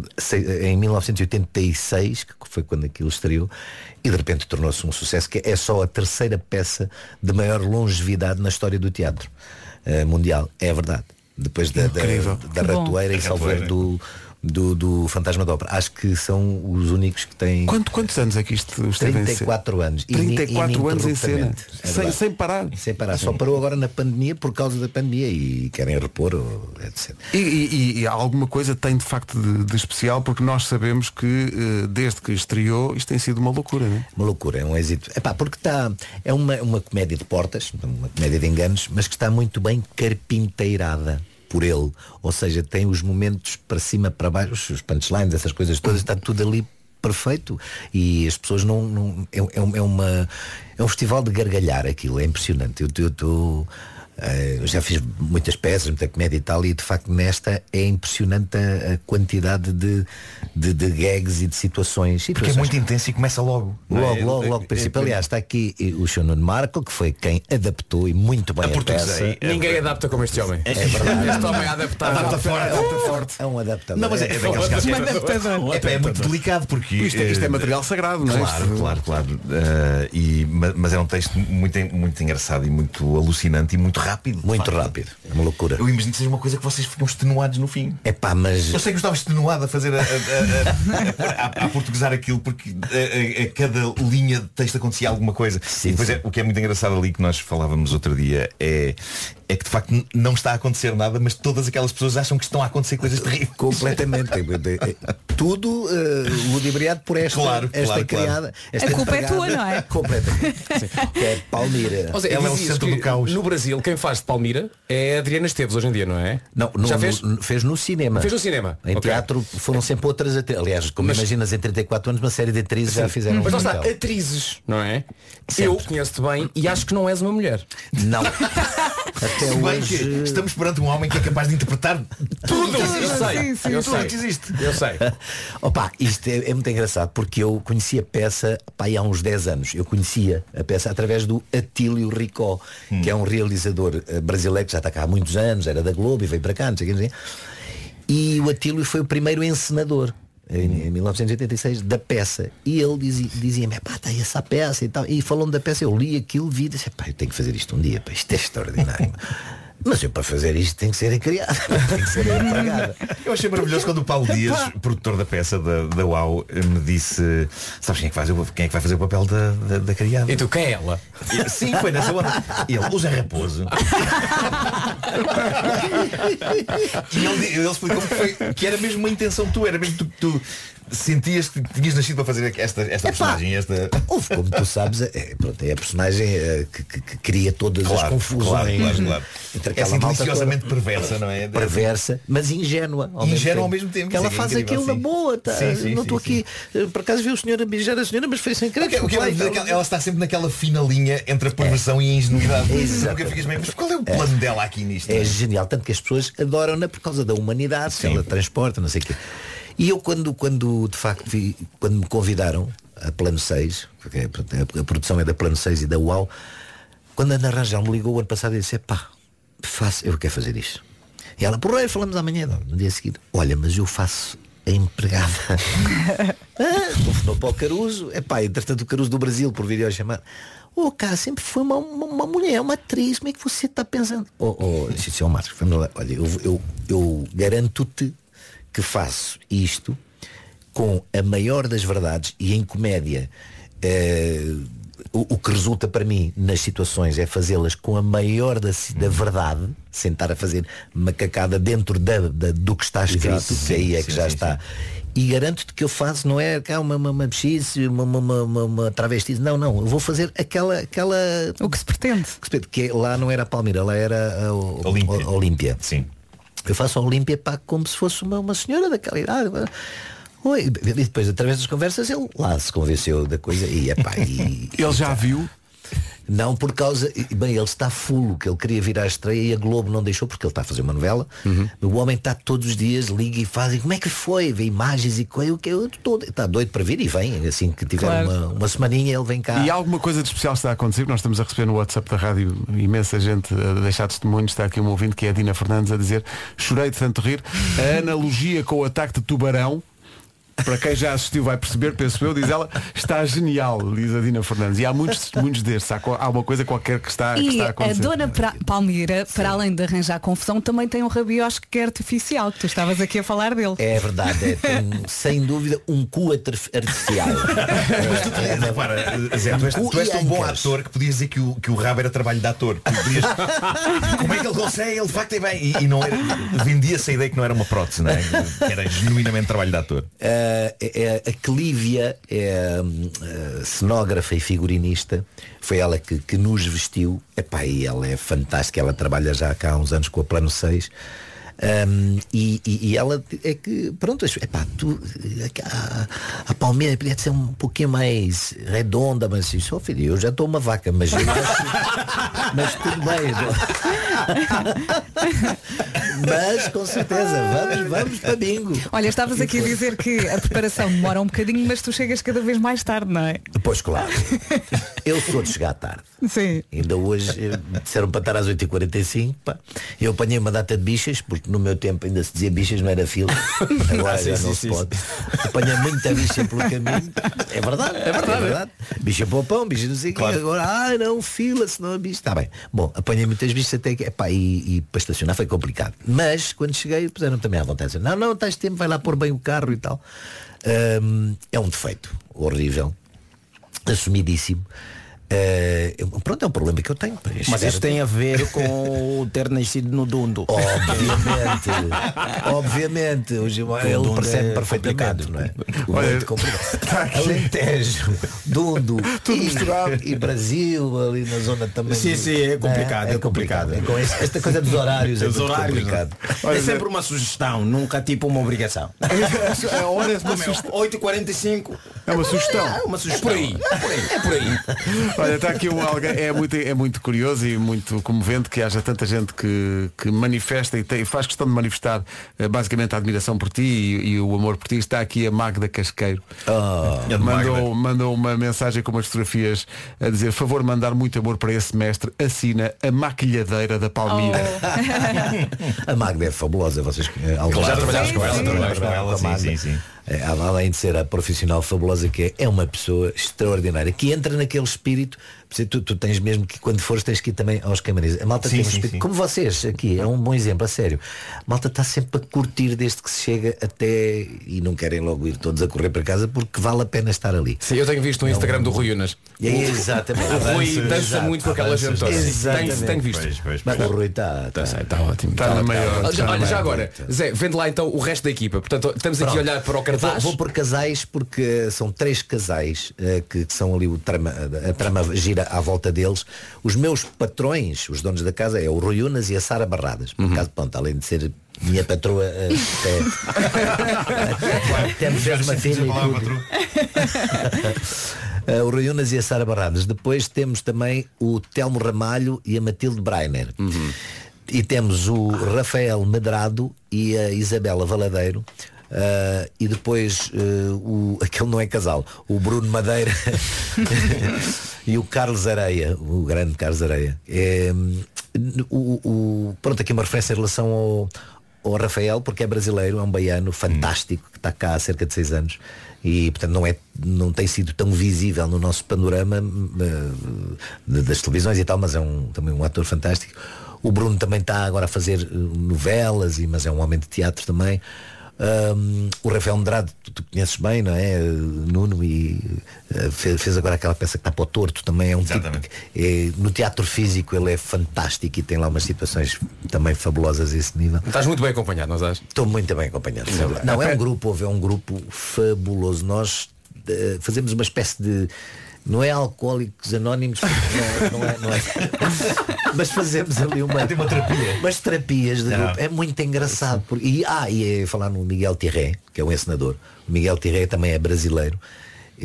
em 1986, que foi quando aquilo estreou, e de repente tornou-se um sucesso que é só a terceira peça de maior longevidade na história do teatro eh, mundial. É verdade. Depois da, da, da bom. ratoeira e salveiro Ratoeira. do, do, do Fantasma da Ópera. Acho que são os únicos que têm Quanto, quantos anos é que isto esteve em cena? 34 anos. 34 anos em cena. É Sem, sem parar. Sem parar. Só parou agora na pandemia por causa da pandemia e querem repor, etc. E, e- e alguma coisa tem de facto de, de especial porque nós sabemos que eh, desde que estreou isto tem sido uma loucura, não é? Uma loucura, é um êxito. Epá, porque está. É uma, uma comédia de portas, uma comédia de enganos, mas que está muito bem carpinteirada por ele. Ou seja, tem os momentos para cima, para baixo, os punchlines, essas coisas todas, está tudo ali perfeito e as pessoas não. não é, é é uma. É um festival de gargalhar aquilo, é impressionante. Eu, eh, eu já fiz muitas peças, muita comédia e tal, e de facto nesta é impressionante a, a quantidade de, de, de gags e de situações. Porque é muito intenso e começa logo. não é? Logo, logo, É- logo, é- princípio. é- Aliás, está aqui eh, o Sr. Nuno Marco, que foi quem adaptou e muito bem a, portuguesei. peça. Ninguém adapta como este homem. É verdade. Este homem é adaptado. Adapta forte, adapta forte. É um adaptador. Não, mas é, é daqueles casos que é, é, é muito delicado porque Isto é- isto é eh, material sagrado, não é? Claro, Isto- claro, claro. Eh, e, ma- mas é um texto muito, muito engraçado e muito alucinante e muito rápido. Muito facto. rápido. É uma loucura. Eu imagino que seja uma coisa que vocês ficam extenuados no fim. É pá, mas. Eu sei que eu estava extenuado a fazer a, a, a, a, portuguesar aquilo porque a, cada linha de texto acontecia alguma coisa. e depois é- o que é muito engraçado ali que nós falávamos outro dia é, é que de facto não está a acontecer nada, mas todas aquelas pessoas acham que estão a acontecer coisas terríveis. Completamente. <laughs> Tudo uh, ludibriado por esta, Claro, esta claro, claro. criada. Esta A culpa é tua, não é? <laughs> Completamente. Que é Palmira. Ou seja, Ela é o centro do caos. No Brasil, quem faz de Palmira é Adriana Esteves hoje em dia, não é? Não, no- Já fez? no- fez no cinema. Fez no cinema. Em Ok. teatro foram sempre outras atrizes. Aliás, como Mas- imaginas, em 34 anos, uma série de atrizes já fizeram Mas um está, atrizes, não é? Eu conheço-te bem e acho que não és uma mulher. Não. <laughs> Até Se bem hoje. que estamos perante um homem que é capaz de interpretar tudo. Eu sei, Sim, sim, eu sim. sei. que existe. Eu sei. <laughs> Opa, isto é, é muito engraçado porque eu conheci a peça pá, há uns 10 anos. Eu conhecia a peça através do Atílio Ricó, que é um realizador eh, brasileiro que já está cá há muitos anos, era da Globo e veio para cá, não sei o que, não sei o quê. E o Atílio foi o primeiro encenador. Em, em 1986 da peça. E ele dizia- dizia-me pá, está aí essa peça e tal. E falando da peça eu li aquilo vi e disse pá, eu tenho que fazer isto um dia pá, isto é extraordinário <laughs> mas eu para fazer isto tem que ser criado <laughs> tem que ser empregada Eu achei maravilhoso quando o Paulo Dias, produtor da peça da, da UAU, me disse, sabes quem é que, faz, quem é que vai fazer o papel da, da, da criada? E tu, quem é ela? E- Sim, foi nessa onda. Ele, o Zé Raposo. <laughs> e ele, ele explicou que, foi, que era mesmo uma intenção tua, era mesmo tu, tu sentias que tinhas nascido para fazer esta, esta personagem, esta. Houve, como tu sabes, é, pronto, é a personagem eh, que, que- que cria todas as Claro, confusões. claro, claro, claro. Entre É assim deliciosamente toda. perversa, não é? Perversa, mas ingênua. Ao Ingênua ao mesmo tempo, Que ela é faz incrível, aquilo na sim. boa, tá? Sim, sim, não estou aqui. eh, Por acaso vi o senhor a beijar a senhora, mas foi sem querer. O que, ela, e é que ela está sempre naquela fina linha entre a perversão e a ingenuidade. <laughs> Nunca ficas mas qual é o plano dela aqui nisto? É genial, tanto que as pessoas adoram-na por causa da humanidade que ela transporta, não sei o quê. E eu quando, quando de facto vi, quando me convidaram a Plano 6, porque a, a produção é da Plano 6 e da UAU, quando a Ana Rangel me ligou o ano passado e disse, pá, faço, eu quero fazer isto. E ela, porra, falamos amanhã, não, no dia seguinte, olha, mas eu faço a empregada. <laughs> ah, telefonou para o Caruso, é pá, entretanto o Caruso do Brasil por videochamada. Ô, cara, sempre foi uma, uma, uma mulher, uma atriz, como é que você está pensando? Ô, oh, oh, Marcos, vamos lá. olha, eu, eu, eu garanto-te que faço isto com a maior das verdades e em comédia eh, o, o que resulta para mim nas situações é fazê-las com a maior da, da verdade, sem estar a fazer macacada dentro da, da- do que está escrito, Exato, que aí sim, é que sim, já sim, está. E garanto-te que eu faço, não é cá uma, uma, uma bexice, uma, uma, uma, uma, uma travesti, não, não, eu vou fazer aquela, aquela. O que se pretende. Que lá não era a Palmeira, lá era a, o- a Olímpia. Sim. Eu faço a Olímpia como se fosse uma, uma senhora daquela idade. Oi, e depois, através das conversas, ele lá se convenceu da coisa e, epá, e <laughs> Ele já viu? Não, por causa. Bem, ele está fulo, que ele queria vir à estreia e a Globo não deixou porque ele está a fazer uma novela. Uhum. O homem está todos os dias, liga e faz, e como é que foi? Vê imagens e coisa, o que eu estou. Está doido para vir e vem. Assim que tiver Claro. uma, uma semaninha, ele vem cá. E alguma coisa de especial está a acontecer? Nós estamos a receber no WhatsApp da rádio imensa gente a deixar testemunhos. Está aqui um ouvinte que é a Dina Fernandes a dizer chorei de tanto rir. A analogia com o ataque de tubarão, para quem já assistiu vai perceber, penso eu, diz ela, está genial, diz a Dina Fernandes. E há muitos testemunhos destes. Há, há uma coisa qualquer que está, que E está a a acontecer. dona Pra- Palmira, para além de arranjar confusão, também tem um rabiosque artificial, que tu estavas aqui a falar dele. É verdade, é, tem, sem dúvida um cu artif- artificial. <laughs> Mas tu, É, repara, Zé, tu és, tu és tão bom ator que podias dizer que o, que o rabo era trabalho de ator. Podias- <laughs> Como é que ele consegue? Ele de facto é bem. E, e não era, vendia-se a ideia que não era uma prótese, não é? Que era genuinamente trabalho de ator. Uh, é- a Clívia é hum, uh, cenógrafa e figurinista. Foi ela que, que nos vestiu. Epá, e ela é fantástica. Ela trabalha já cá há uns anos com a Plano 6. Um, e, e- ela é que, pronto, epá, tu, a, a palmeira podia ser um pouquinho mais redonda, mas isso, oh, filho, eu já estou uma vaca, mas, <laughs> mas tudo bem. mas com certeza, vamos, vamos para bingo. Olha, estavas aqui a dizer que a preparação demora um bocadinho, mas tu chegas cada vez mais tarde, não é? Pois claro. Eu sou de chegar tarde. Sim. Ainda hoje disseram para estar às 8h45. Pá. Eu apanhei uma data de bichas, porque no meu tempo ainda se dizia bichas, não era fila. <laughs> Agora Ah, sim, já sim, não sim, se pode. Apanhei muita bicha pelo caminho. É verdade, é verdade. Bicha para o pão, bicha não sei o quê. Agora, ah, não, fila, senão a bicha. Está bem. Bom, apanhei muitas bichas até que. Epá, e, e para estacionar foi complicado. Mas quando cheguei, puseram também à vontade. Não, não, estás tempo, vai lá pôr bem o carro e tal. Hum, é um defeito horrível assumidíssimo. Eh, eu- pronto, é um problema que eu tenho. Mas isso tem a ver com o ter nascido no Dundo. Obviamente, <laughs> obviamente, o Gilmar, ele Dundo percebe é perfeitamente, não é? Olha, Muito complicado. <laughs> Alentejo, Dundo <laughs> e, e Brasil, ali na zona também. Sim, sim, é complicado, é complicado. É com esse- esta coisa dos horários é horários, complicado. é sempre uma sugestão, nunca tipo uma obrigação. A hora é uma é? sugestão. 8h45. É uma sugestão. É uma sugestão. por aí. É por aí. É por aí. Olha, está aqui um alguém, é muito, é muito curioso e muito comovente que haja tanta gente que, que manifesta e tem, faz questão de manifestar eh, basicamente a admiração por ti e, e o amor por ti. Está aqui a Magda Casqueiro. Grande mandou, Magda. mandou uma mensagem com umas fotografias a dizer favor mandar muito amor para esse mestre. Assina a maquilhadeira da Palmira. <laughs> A Magda é fabulosa, vocês eh, Já trabalhámos com ela, trabalhámos com ela, sim, sim. É, além de ser a profissional fabulosa que é, é uma pessoa extraordinária, que entra naquele espírito, tu, tu tens mesmo que quando fores tens que ir também aos camarins. A malta Sim, tem um sim, espírito, sim. como vocês aqui, é um bom exemplo, a sério. A malta está sempre a curtir desde que se chega até e não querem logo ir todos a correr para casa porque vale a pena estar ali. Sim, eu tenho visto no Instagram do Rui Unas. É, exatamente. O Rui dança exato, muito com aquela gente toda. exatamente. Tenho, tenho visto. Pois, pois, Mas pois. o Rui está. Está tá ótimo. Está na maior. Olha, olha, já maior. agora, Zé, vende lá então o resto da equipa. Portanto, estamos aqui a Pronto. olhar para o Eu Vou, cartaz. vou por casais porque são três casais eh, que, que são ali o trama, a trama gira à volta deles. Os meus patrões, os donos da casa, é o Rui Unas e a Sara Barradas. Por acaso, pronto, além de ser minha patroa, eh, até, fez uma filha. <laughs> Eh, o Rui Unas e a Sara Barradas. Depois temos também o Telmo Ramalho e a Matilde Breiner. E temos o Rafael Medrado e a Isabela Valadeiro. Uh, e depois uh, o, <laughs> aquele não é casal, o Bruno Madeira <laughs> e o Carlos Areia, o grande Carlos Areia. É, hum, o, o- pronto, aqui uma referência em relação ao, ao Rafael, porque é brasileiro, é um baiano fantástico, que está cá há cerca de seis anos e portanto não, é, não tem sido tão visível no nosso panorama uh, das televisões e tal, mas é um, também um ator fantástico. O Bruno também está agora a fazer novelas, mas é um homem de teatro também. Um, o Rafael Medrado, tu, tu conheces bem, não é? Uh, Nuno e uh, fez, fez agora aquela peça que está para o torto, também é um tipo Exatamente. que, é, no teatro físico ele é fantástico e tem lá umas situações também fabulosas a esse nível. Estás muito bem acompanhado, não estás? Estou muito bem acompanhado. Não, é um grupo, houve, é um grupo fabuloso. Nós eh, fazemos uma espécie de. Não é alcoólicos anónimos, não, não é, não é. <laughs> Mas fazemos ali uma, Tem uma terapia. umas terapias de Não. grupo. É muito engraçado. Porque, e, ah, e é falar no Miguel Tirré, que é um encenador. O Miguel Tirré também é brasileiro.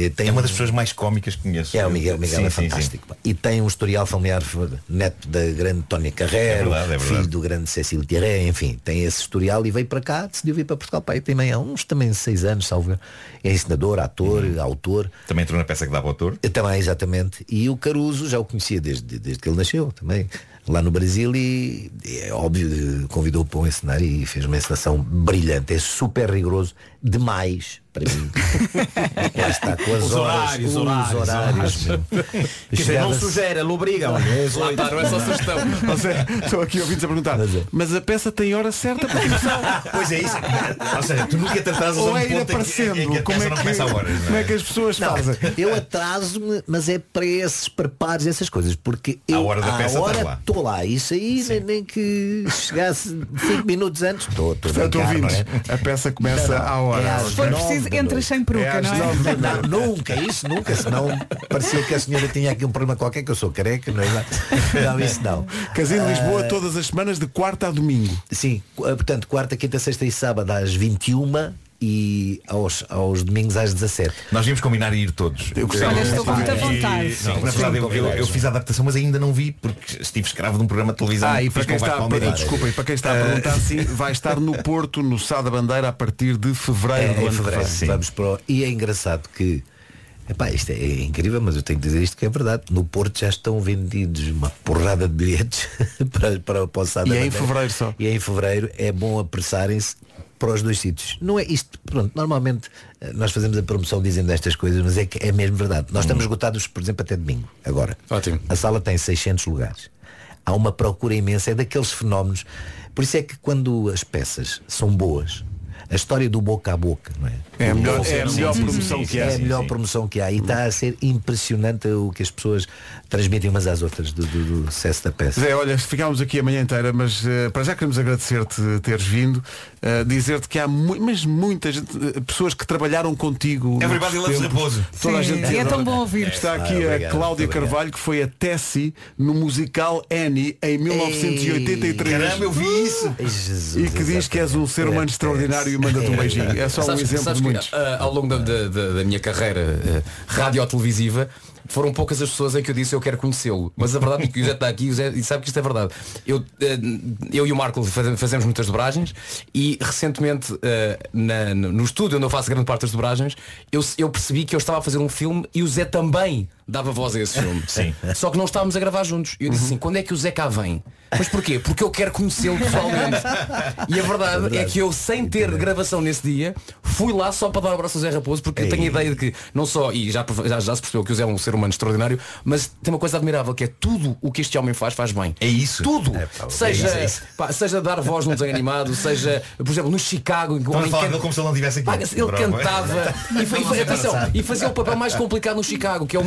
E Tem É uma um- das pessoas mais cómicas que conheço. é, o Miguel, Miguel Sim, é sim, sim. fantástico. pá. E tem um historial familiar neto da grande Tónia Carreiro, É verdade, é verdade. filho do grande Cecílio Thierry, enfim, tem esse historial e veio para cá, decidiu vir para Portugal. E também há uns também seis anos, salvo. É ensinador, ator, Uhum. autor. Também entrou na peça que dava autor. Também, exatamente. E o Caruso já o conhecia desde, desde que ele nasceu também. Lá no Brasil e é óbvio, convidou para um encenar e fez uma encenação brilhante. É super rigoroso, demais para mim. <laughs> Lá está com as Os horas, horários, os horários, horários. <laughs> dizer, não sujeira, lubriga. olha, é só- Lá está, não é só sugestão. <laughs> Ou seja, Estou aqui ouvindo a perguntar, mas a peça tem hora certa para começar. Pois é isso. Ou seja, tu nunca te atrasas a Ou é ir ponto em que, aparecendo. em que a como, é que, a horas. não como é? é que as pessoas Não, fazem? eu atraso-me, mas é para esses preparos, essas coisas, porque eu hora da peça hora estás lá. Estou lá. Isso aí nem, nem que chegasse 5 minutos antes, estou estou bem Portanto, ouvintes, é? a peça começa Não, não, à hora. é às Se for preciso, entras sem peruca, É não é? Não, nunca, isso nunca, senão parecia que a senhora tinha aqui um problema qualquer, que eu sou careca, não é? Não, isso não. Casino Ah, Lisboa todas as semanas de quarta a domingo. Sim, ah, portanto, quarta, quinta, sexta e sábado às 21 e aos, aos domingos às 17. Nós íamos combinar e ir todos. Eu gostava. Olha, estou com muita E- vontade. Sim, na verdade eu, eu- eu fiz a adaptação, mas ainda não vi porque estive escravo de um programa de televisão. Ah, e para quem está, desculpa, e para quem está a perguntar sim, <laughs> vai estar no Porto, no Sá da Bandeira, a partir de fevereiro É, do em ano que fevereiro. vem. Vamos para o- E é engraçado que Epá, isto é incrível, mas eu tenho que dizer isto que é verdade. No Porto já estão vendidos uma porrada de bilhetes <laughs> para, para o Poçada E é em fevereiro só. E é em fevereiro, é bom apressarem-se para os dois sítios. Não é isto, pronto, normalmente eh, nós fazemos a promoção dizendo estas coisas, mas é que é mesmo verdade. Nós estamos esgotados, por exemplo, até domingo, agora. Ótimo. A sala tem 600 lugares. Há uma procura imensa, é daqueles fenómenos. Por isso é que quando as peças são boas, a história do boca a boca, não é? É a melhor- é a melhor promoção sim, que há. É a melhor sim. promoção que há. E está a ser impressionante o que as pessoas transmitem umas às outras do, do, do sucesso da peça. Zé, olha, ficámos aqui a manhã inteira, mas eh, para já queremos agradecer-te teres vindo, eh, dizer-te que há mu mas muitas gente, eh, pessoas que trabalharam contigo. Everybody loves. Raposo. Toda a Sim, gente e é tão bom ouvir. Está aqui Ah, a obrigado, Cláudia muito obrigado. Carvalho, que foi a Tessie no musical Annie em 1983. Caramba, eu vi isso. Jesus, E que diz que és um ser humano É, extraordinário e manda-te um <laughs> beijinho. É só um exemplo muitos. ah, ao longo da, da- da- minha carreira uh, radio-televisiva foram poucas as pessoas em que eu disse eu quero conhecê-lo. Mas a verdade é que o Zé está aqui e Zé- e sabe que isto é verdade. Eu, eh, eu e o Marco fazem- fazemos muitas dobragens e recentemente eh, na- no estúdio onde eu faço grande parte das dobragens, eu, eu percebi que eu estava a fazer um filme e o Zé também dava voz a esse filme. <laughs> Sim. Só que não estávamos a gravar juntos. E eu disse assim, quando é que o Zé cá vem? Mas porquê? Porque eu quero conhecê-lo pessoalmente. <laughs> E a verdade é, que eu, sem ter gravação nesse dia, fui lá só para dar um abraço ao Zé Raposo, porque eu tenho a ideia de que não só, e já, já, já se percebeu que o Zé é um ser humano extraordinário, mas tem uma coisa admirável, que é tudo o que este homem faz, faz bem. É isso. Tudo. pá, seja, é isso, é isso. pá, seja dar voz num desenho animado, seja, por exemplo, no Chicago, em que o Estão homem can- como se ele não estivesse aqui. Pá, ele Bravo. cantava <laughs> e, e atenção, e fazia o papel mais complicado no Chicago, que é o,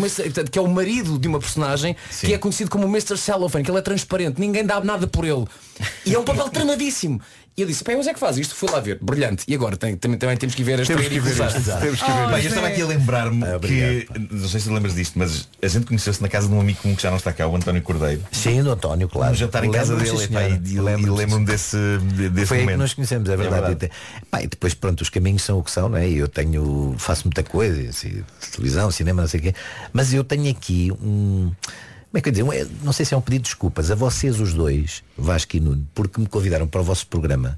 que é o marido de uma personagem que é conhecido como o Mr. Cellophane, que ele é transparente, ninguém dá nada por ele. E é um papel <laughs> tramadíssimo. E eu disse, pá, mas é que faz isto? Fui lá ver, brilhante. E agora tem- também, também temos que ver este Temos que ver isto. Temos que ver Bem, isto. eu estava aqui a lembrar-me Ah, que, não sei se lembras disto, mas a gente conheceu-se na casa de um amigo comum que já não está cá, o António Cordeiro. Sim, do António, claro. Um jantar em casa dele senhora. e, Lembro-me, desse, de- desse Foi aí momento. que nós conhecemos, é verdade. E te- Pá, e depois pronto, os caminhos são o que são, não é? E Eu tenho, faço muita coisa, assim, televisão, cinema, não sei o quê. Mas eu tenho aqui um. Como é que eu dizer? É- Não sei se é um pedido de desculpas a vocês os dois, Vasco e Nuno, porque me convidaram para o vosso programa.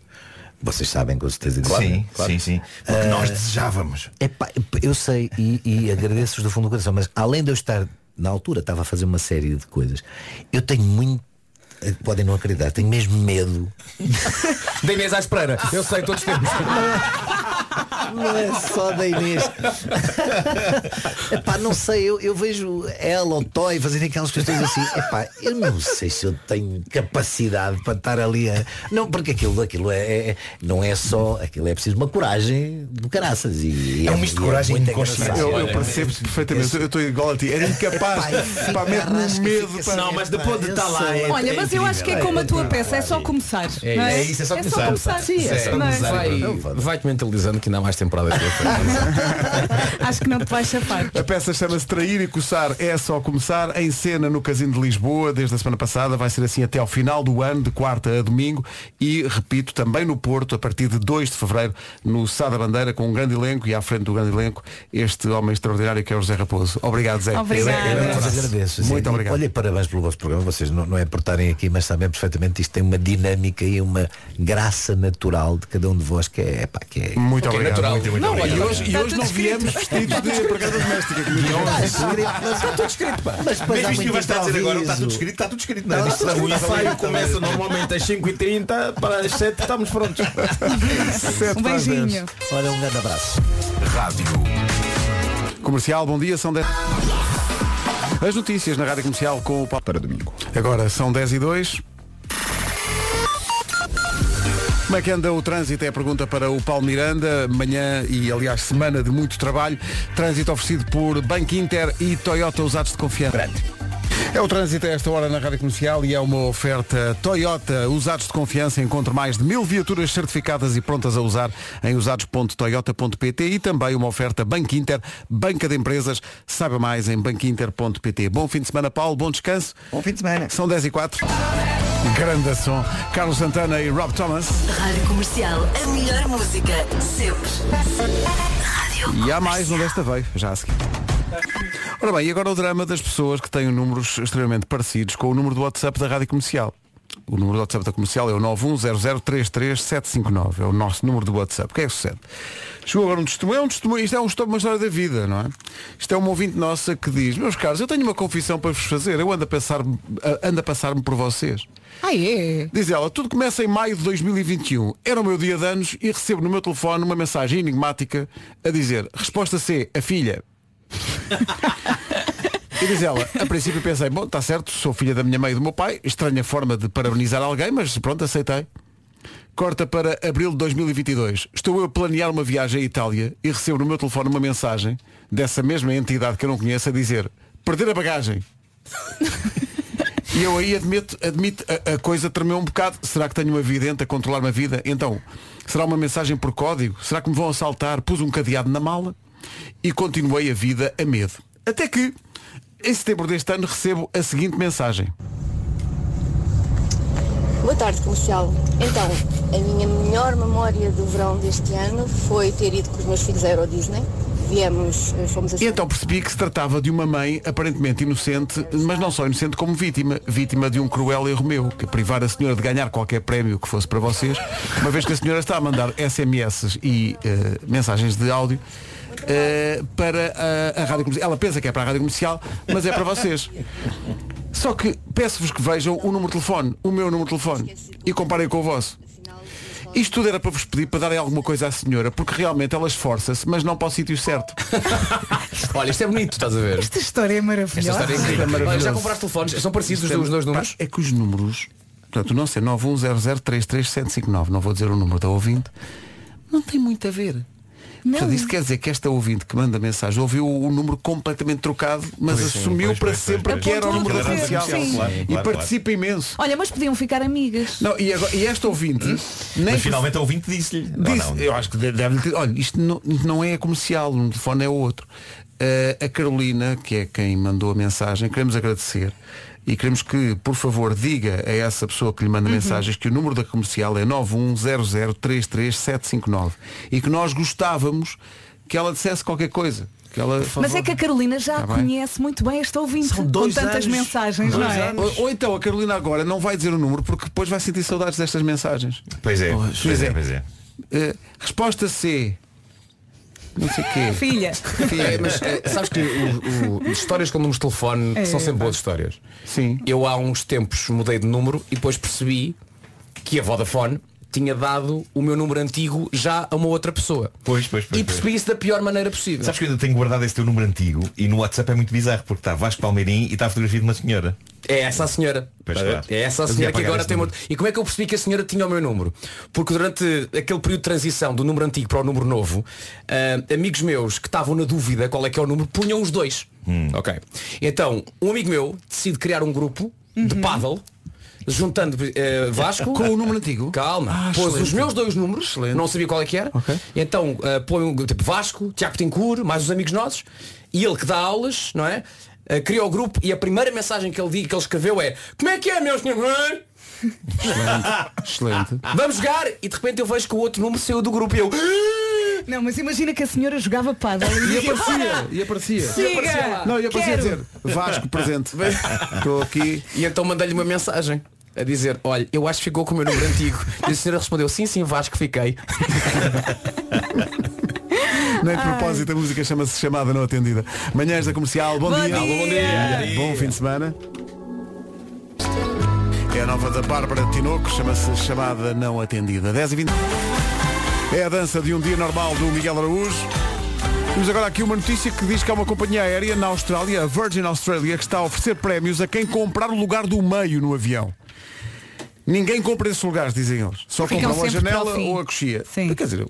Vocês sabem com certeza disso. Sim, claro. sim, sim. Porque Ah, nós desejávamos. Epá, eu sei e, e agradeço-vos do fundo do coração, mas além de eu estar, na altura, estava a fazer uma série de coisas, eu tenho muito. Podem não acreditar, tenho mesmo medo. <laughs> Da Inês à Espereira. Eu sei, todos temos. <laughs> Não é só da Inês. <laughs> Epá, não sei, eu, eu vejo ela ou Toy fazendo aquelas questões assim. Epá, eu não sei se eu tenho capacidade para estar ali a. Não, porque aquilo, aquilo é, é- não é só. Aquilo é preciso uma coragem do caraças. E, É um misto de coragem e consciência. Eu, eu percebo perfeitamente, eu estou igual a ti, era incapaz, pá, mete-me medo. pá. Não, mas depois de estar lá. sei. é- Olha, é mas eu acho que é como a tua peça, é só começar. É não isso. É isso, é só começar. Sim, É, não é? vai, vai-te mentalizando que ainda há mais frente. <laughs> Acho que não te vais chafar. A peça chama-se Trair e Coçar é só começar em cena no Casino de Lisboa desde a semana passada, vai ser assim até ao final do ano, de quarta a domingo e, repito, também no Porto, a partir de 2 de Fevereiro, no Sá da Bandeira, com um grande elenco e à frente do grande elenco, este homem extraordinário que é o José Raposo. Obrigado, Zé. Obrigada. Eu é vos agradeço. assim, Muito obrigado. Olha, parabéns pelo vosso programa. Vocês não, não é por estarem aqui, mas sabem perfeitamente isto tem uma dinâmica e uma graça natural de cada um de vós que é, pá, que é Muito Ok, obrigado. natural. Muito, muito Não, obrigado. E hoje, e hoje não viemos vestidos de empregada doméstica. Está tudo escrito, pá. Mas depois Mesmo isto que estar a dizer agora, está tudo escrito, está tudo escrito. Não, é? O Isto está- está ensaio começa normalmente às 5h30 para as 7 estamos prontos. Sete <laughs> Um beijinho. Olha, um grande abraço. Rádio. Comercial, bom dia, são 10. As notícias na Rádio Comercial com o Paulo. Para domingo. Agora são 10 e 2. Como é que anda o trânsito? É a pergunta para o Paulo Miranda. Manhã e, aliás, semana de muito trabalho. Trânsito oferecido por Banco Inter e Toyota Usados de Confiança. É o trânsito a esta hora na Rádio Comercial e é uma oferta Toyota Usados de Confiança. Encontre mais de mil viaturas certificadas e prontas a usar em usados.toyota.pt e também uma oferta Banco Inter, Banca de Empresas. Saiba mais em banquinter.pt. Bom fim de semana, Paulo. Bom descanso. Bom fim de semana. São 10 e 4. Grande som. Carlos Santana e Rob Thomas. Rádio Comercial, a melhor música sempre. Rádio E há mais um desta veio, já a seguir. Ora bem, e agora o drama das pessoas que têm números extremamente parecidos com o número do WhatsApp da Rádio Comercial. O número do WhatsApp da comercial é o 910033759. É o nosso número do WhatsApp. O que é que sucede? Chegou agora um testemunho. É um testemunho. Isto é um testemunho, uma história da vida, não é? Isto é uma ouvinte nossa que diz, meus caros, eu tenho uma confissão para vos fazer. Eu ando a passar ando a passar-me por vocês. Ah, é? Diz ela, tudo começa em maio de 2021. Era o meu dia de anos e recebo no meu telefone uma mensagem enigmática a dizer, resposta C, a filha. <laughs> E diz ela, a princípio pensei, bom, está certo, sou filha da minha mãe e do meu pai, estranha forma de parabenizar alguém, mas pronto, aceitei. Corta para abril de 2022. Estou eu a planear uma viagem à Itália e recebo no meu telefone uma mensagem dessa mesma entidade que eu não conheço a dizer perder a bagagem. <laughs> E eu aí admito, admito a, a coisa tremeu um bocado. Será que tenho uma vidente a controlar uma vida? Então, será uma mensagem por código? Será que me vão assaltar? Pus um cadeado na mala e continuei a vida a medo. Até que, em setembro deste ano, recebo a seguinte mensagem. Boa tarde, comercial. Então, a minha melhor memória do verão deste ano foi ter ido com os meus filhos à Euro Disney. Viemos, eh, fomos a E então percebi que se tratava de uma mãe aparentemente inocente, mas não só inocente como vítima. Vítima de um cruel erro meu, que privar a senhora de ganhar qualquer prémio que fosse para vocês, uma vez que a senhora está a mandar SMS e eh, mensagens de áudio eh, para a, a rádio comercial. Ela pensa que é para a rádio comercial, mas é para vocês. Só que peço-vos que vejam o número de telefone, o meu número de telefone, e comparem com o vosso. Isto tudo era para vos pedir para darem alguma coisa à senhora, porque realmente ela esforça-se, mas não para o sítio certo. <laughs> Olha, isto é bonito, estás a ver? Esta história é Esta maravilhosa. história é incrível. É maravilhoso. Olha, já compraste telefones? São parecidos os, Isto é- os dois números? É que os números, portanto, o nosso é 910033759, não vou dizer o número da ouvinte, não tem muito a ver. Portanto, isso quer dizer que esta ouvinte que manda mensagem ouviu o número completamente trocado, mas Pois sim, assumiu pois, para pois, sempre pois, que era o número da Claro, comercial. sim. Claro, e claro, participa imenso. Olha, mas podiam ficar amigas. Não, e, agora- e esta ouvinte nem Mas finalmente a ouvinte disse-lhe. Disse, não? eu acho que deve olha, isto não, não é comercial, o telefone é outro. Eh, a Carolina, que é quem mandou a mensagem, queremos agradecer e queremos que, por favor, diga a essa pessoa que lhe manda Uhum. mensagens que o número da comercial é 910033759 e que nós gostávamos que ela dissesse qualquer coisa. Que ela, Mas é que a Carolina já Tá bem. conhece muito bem esta ouvinte São com tantas anos. mensagens, Dois não é? Ou, ou então a Carolina agora não vai dizer o número porque depois vai sentir saudades destas mensagens. Pois é, Pois, pois pois é, é. pois é. Eh, resposta C. Não sei o quê. Filha. É, mas eh, sabes que o- o- histórias com números de telefone É, são sempre boas histórias. Sim. Eu há uns tempos mudei de número e depois percebi que a Vodafone tinha dado o meu número antigo já a uma outra pessoa. Pois, pois, pois. E percebi isso da pior maneira possível. Sabes que eu ainda tenho guardado esse teu número antigo e no WhatsApp é muito bizarro porque está Vasco Palmeirim e está a fotografia de uma senhora. É essa a senhora. Pois, claro. É essa a senhora que agora tem o esse meu... E como é que eu percebi que a senhora tinha o meu número? Porque durante aquele período de transição do número antigo para o número novo, ah, amigos meus que estavam na dúvida qual é que é o número, punham os dois. Hum. Ok. Então, um amigo meu decide criar um grupo de paddle. Juntando eh, Vasco Com o número antigo? Calma, Ah, pôs excelente. os meus dois números, não sabia qual é que era. E então eh, põe um tipo Vasco, Tiago Tencourt, mais os amigos nossos, e ele que dá aulas, não é? Eh, cria o grupo e a primeira mensagem que ele, di- que ele escreveu é Como é que é, meus senhores? Excelente. Vamos jogar! E de repente eu vejo que o outro número saiu do grupo e eu. Não, mas imagina que a senhora jogava paddle E aparecia, e aparecia. Siga! Não, e aparecia a Quero. dizer, Vasco presente. Estou aqui. E então mandei-lhe uma mensagem a dizer, olha, eu acho que ficou com o meu número antigo. E a senhora respondeu, sim, sim, Vasco, fiquei. <laughs> Nem de propósito, a música chama-se Chamada Não Atendida. Manhãs da Comercial, bom, Bom dia. dia. Alô, bom dia. Bom fim de semana. É a nova da Bárbara Tinoco, chama-se Chamada Não Atendida. 10 e 20. É a dança de um dia normal do Miguel Araújo. Temos agora aqui uma notícia que diz que há uma companhia aérea na Austrália, a Virgin Australia, que está a oferecer prémios a quem comprar o lugar do meio no avião. Ninguém compra esses lugares, dizem eles. Só Ficam compram a sempre para o janela fim. ou a coxia. Sim. Quer dizer,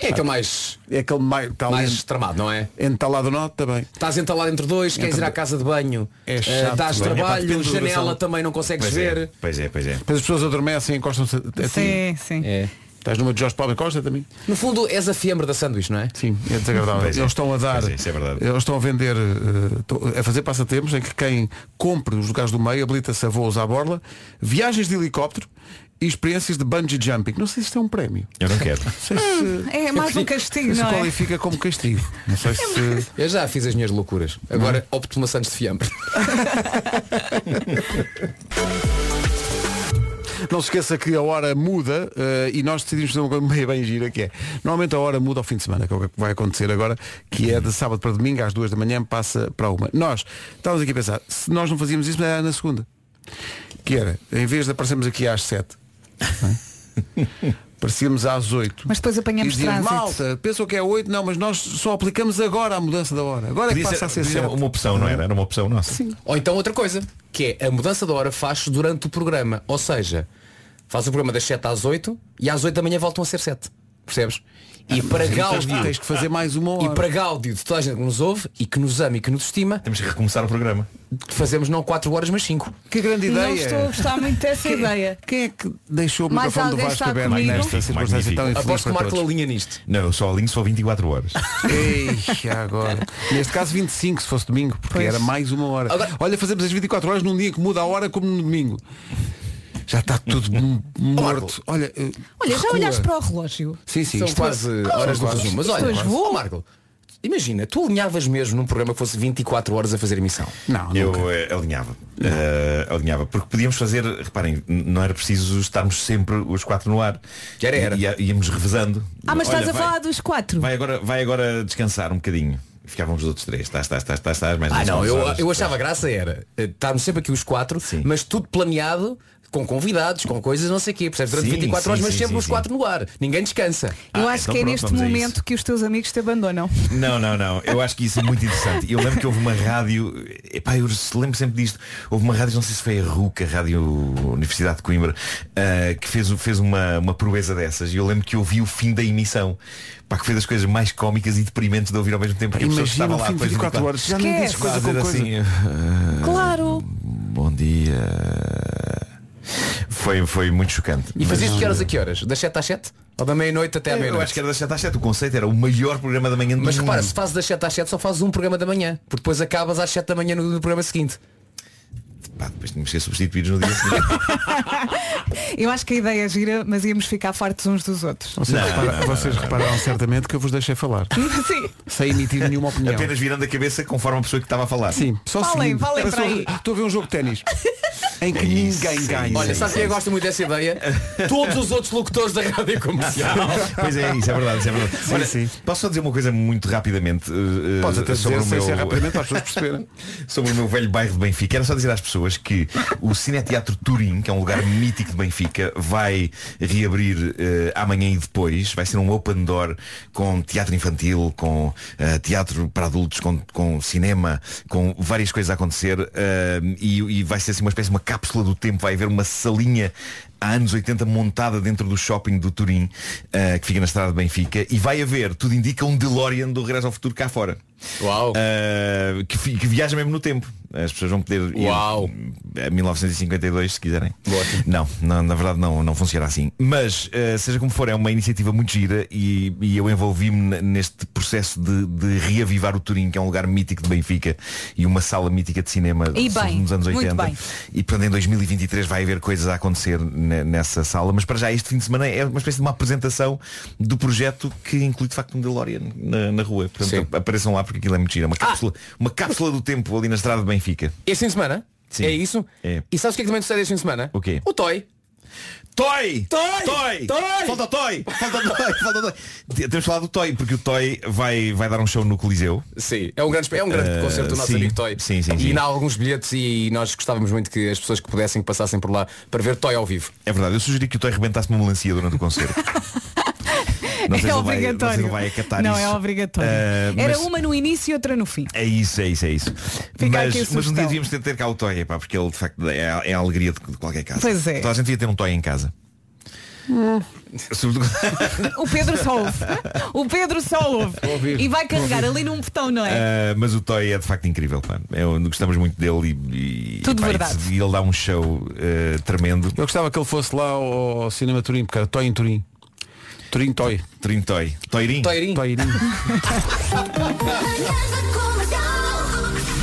É aquele mais, é aquele mais, está ali mais tramado, não é? entalado no também. Estás entalado entre dois, queres ir à casa de banho, É eh, chato, dás é? trabalho, Depende da janela duração. também não consegues Pois ver. é, pois é, pois é. Depois as pessoas adormecem e encostam-se a ti. Sim, sim. É. Estás numa de Jorge Paulo Costa também? No fundo és a fiambre da sanduíche, não é? Sim, é desagradável. É. Eles estão a dar, é, é eles estão a vender, estão a fazer passatempos em que quem compre os lugares do meio habilita-se a voos à borla, viagens de helicóptero e experiências de bungee jumping. Não sei se isto é um prémio. Eu não quero. Não sei se, É mais um castigo, se não é? qualifica como castigo. Não sei <laughs> se. Eu já fiz as minhas loucuras. Agora opto uma Santos de fiambre. <laughs> Não se esqueça que a hora muda eh, e nós decidimos fazer uma coisa meio bem gira que é. Normalmente a hora muda ao fim de semana, que é o que vai acontecer agora, que é de sábado para domingo, às duas da manhã, passa para uma. Nós estávamos aqui a pensar, se nós não fazíamos isso, era na segunda. Que era, em vez de aparecermos aqui às sete, <laughs> não aparecíamos às oito. Mas depois apanhamos dizíamos, trânsito. malta, pensam que é 8, não, mas nós só aplicamos agora a mudança da hora. Agora é que passa ser- a ser podia ser 7. uma opção, não era? Era uma opção nossa. Sim. Ou então outra coisa, que é a mudança da hora faz durante o programa. Ou seja, faz o programa das 7 às 8 e às 8 da manhã voltam a ser 7. Percebes? E para Gáudio tens que fazer mais uma hora. E para Gáudio de toda a gente que nos ouve e que nos ama e que nos estima Temos que recomeçar o programa Fazemos não 4 horas mas 5 Que grande Não ideia. estou a gostar muito dessa ideia. Quem é que deixou o microfone do Vasco aberto nesta circunstância tão Aposto que Marco alinha nisto Não, eu só alinho só 24 horas Ei, agora. Neste caso 25 se fosse domingo, porque Pois. era mais uma hora. Agora- Olha, fazemos as 24 horas num dia que muda a hora como no domingo. Já está tudo <laughs> morto. Olha, eh, Olha, já recua. olhaste para o relógio? Sim, sim. São isto quase é- horas do quase- resumo Mas Isto olha, hoje voa. ó, Marco Imagina, tu alinhavas mesmo num programa que fosse 24 horas a fazer emissão Não, Eu nunca. eh, alinhava Eh, Alinhava Porque podíamos fazer, reparem n- Não era preciso estarmos sempre os quatro no ar Era, era. Ia- Íamos revezando Ah, mas Olha, estás a vai- falar dos quatro. Vai agora, vai agora descansar um bocadinho Ficavam os outros três Estás, estás, estás, estás, estás mais Ah umas não, eu, horas. eu achava graça era eh, estarmos sempre aqui os quatro Mas tudo planeado com convidados, com coisas não sei o quê Percebes? Durante Sim, 24 sim, horas, mas sim, sempre sim, os sim. quatro no ar Ninguém descansa Eu Ah, acho então que é pronto, neste momento que os teus amigos te abandonam. <laughs> Não, não, não. Eu acho que isso é muito interessante. Eu lembro que houve uma rádio, epá, eu lembro sempre disto, houve uma rádio, não sei se foi a RUC, a Rádio Universidade de Coimbra, ah, que fez, fez uma, uma proeza dessas e eu lembro que eu vi o fim da emissão. Pá, que foi das coisas mais cómicas e deprimentes de ouvir ao mesmo tempo porque a pessoa estava lá fim de depois 24 horas. Já nem dizes Está a coisa com coisa. assim, ah, Claro. bom dia. Foi, foi muito chocante. E fazias de que horas a que horas? Das 7 às 7? Ou da meia-noite até à Eu meia-noite? acho que era das 7 às 7. O conceito era o maior programa da manhã do Mas mundo. repara, se fazes das 7 às 7 só fazes um programa da manhã Porque depois acabas às 7 da manhã no, no programa seguinte Pá, depois tínhamos que ser substituídos no dia seguinte. <laughs> Eu acho que a ideia é gira, mas íamos ficar fartos uns dos outros. Vocês, Não, repara- vocês repararam certamente que eu vos deixei falar. <laughs> Sim. Sem emitir nenhuma opinião. Apenas virando a cabeça conforme a pessoa que estava a falar. Sim, só Falem, seguindo. falem para aí. Estou a ver um jogo de ténis <laughs> em que isso, ninguém ganha. Olha, sabe quem gosta muito dessa ideia? <laughs> Todos os outros locutores da rádio comercial Pois é, isso é verdade, isso é verdade. Sim, Olha, sim. posso só dizer uma coisa muito rapidamente eh, Podes até sobre dizer o meu rapidamente para as pessoas perceberem. <laughs> sobre o meu velho bairro de Benfica. Era só dizer às pessoas que o Cineteatro Turim, que é um lugar mítico de Benfica, vai reabrir eh, amanhã e depois. Vai ser um open door com teatro infantil, com eh, teatro para adultos, com, com cinema, com várias coisas a acontecer. eh, e, e vai ser assim uma espécie de uma cápsula do tempo. Vai haver uma salinha há anos 80 montada dentro do shopping do Turim, eh, que fica na estrada de Benfica, e vai haver, tudo indica, um DeLorean do Regresso ao Futuro cá fora. Uau Uh, que, que viaja mesmo no tempo. As pessoas vão poder ir Uau. a 1952 se quiserem. Não, não, na verdade não, não funciona assim. Mas, uh, seja como for, é uma iniciativa muito gira e, e eu envolvi-me neste processo de, de reavivar o Turim, que é um lugar mítico de Benfica e uma sala mítica de cinema E bem, nos anos muito 80. bem. E portanto em 2023 vai haver coisas a acontecer nessa sala. Mas para já este fim de semana é uma espécie de uma apresentação do projeto que inclui de facto um DeLorean na, na rua. Portanto Sim. apareçam lá porque aquilo é muito giro. É uma Ah! cápsula, uma cápsula do tempo ali na estrada de Benfica. Este fim de semana? Sim. É isso? É. E sabes o que é que também sucede este fim de semana? O quê? O Toy Toy! Toy! Toy! Toy! Falta Toy! Falta Toy! Falta Toy! Temos falado do Toy, porque o Toy vai, vai dar um show no Coliseu. Sim, é um grande, é um grande Eh, concerto do nosso sim. amigo Toy. Sim, sim, E sim. há alguns bilhetes e nós gostávamos muito que as pessoas que pudessem passassem por lá para ver Toy ao vivo. É verdade, eu sugeri que o Toy rebentasse uma melancia durante o concerto. <laughs> Não sei é se ele vai- não sei se obrigatório. vai acatar não isso. é obrigatório. Era mas- uma no início e outra no fim. É isso, é isso, é isso. Fica mas, mas um dia devíamos ter, ter cá o Toy, pá, porque ele de facto é, a- é a alegria de, de qualquer casa. Pois é. Toda a gente devia ter um Toy em casa. Sobretudo- O Pedro só ouve. O Pedro só ouve. E vai carregar ali num botão, não é? Uh, mas o Toy é de facto incrível, pá. Eu, gostamos muito dele e, e, Tudo pá, verdade. de- e ele dá um show uh, tremendo. Eu gostava que ele fosse lá ao, ao Cinema Turim, porque era Toy em Turim. Turim Toy. Toirim. Toirim. Toirim.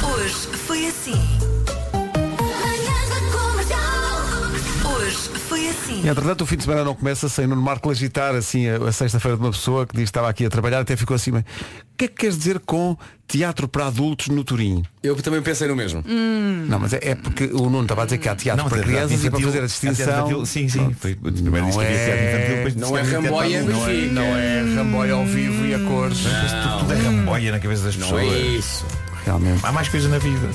Hoje foi assim. Assim. Entretanto, o fim de semana não começa sem Nuno Marco agitar assim a, a sexta-feira de uma pessoa que diz que estava aqui a trabalhar, até ficou assim, mas o que é que queres dizer com teatro para adultos no Turim? Eu também pensei no mesmo. Não, mas é, é porque o Nuno estava a dizer que há teatro Não, para teatro crianças e para infantil- fazer a há distinção. infantil, sim, sim. Foi- primeiro disse que havia teatro infantil, depois disse Não é teatro ramboia, não, é, não é ramboia ao vivo e a cores. Tudo, tudo é ramboia na cabeça das Não pessoas. é isso. Realmente. Há mais coisa na vida.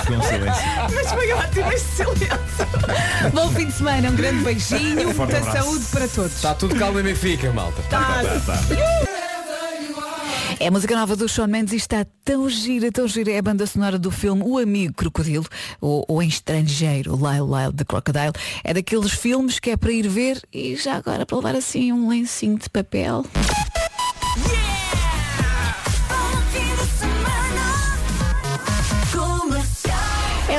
Ficou um silêncio. Mas foi ótimo este silêncio. Bom fim de semana, um grande beijinho, Forte muita abraço. saúde para todos. Está tudo calmo em Benfica, malta. Tá. É a música nova do Shawn Mendes e está tão gira, tão gira. É a banda sonora do filme O Amigo Crocodilo, ou, ou em estrangeiro, Lyle Lyle the Crocodile. É daqueles filmes que é para ir ver e já agora para levar assim um lencinho de papel.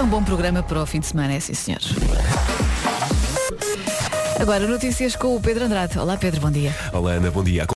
É um bom programa para o fim de semana, é sim senhores. Agora notícias com o Pedro Andrade. Olá Pedro, bom dia. Olá Ana, bom dia.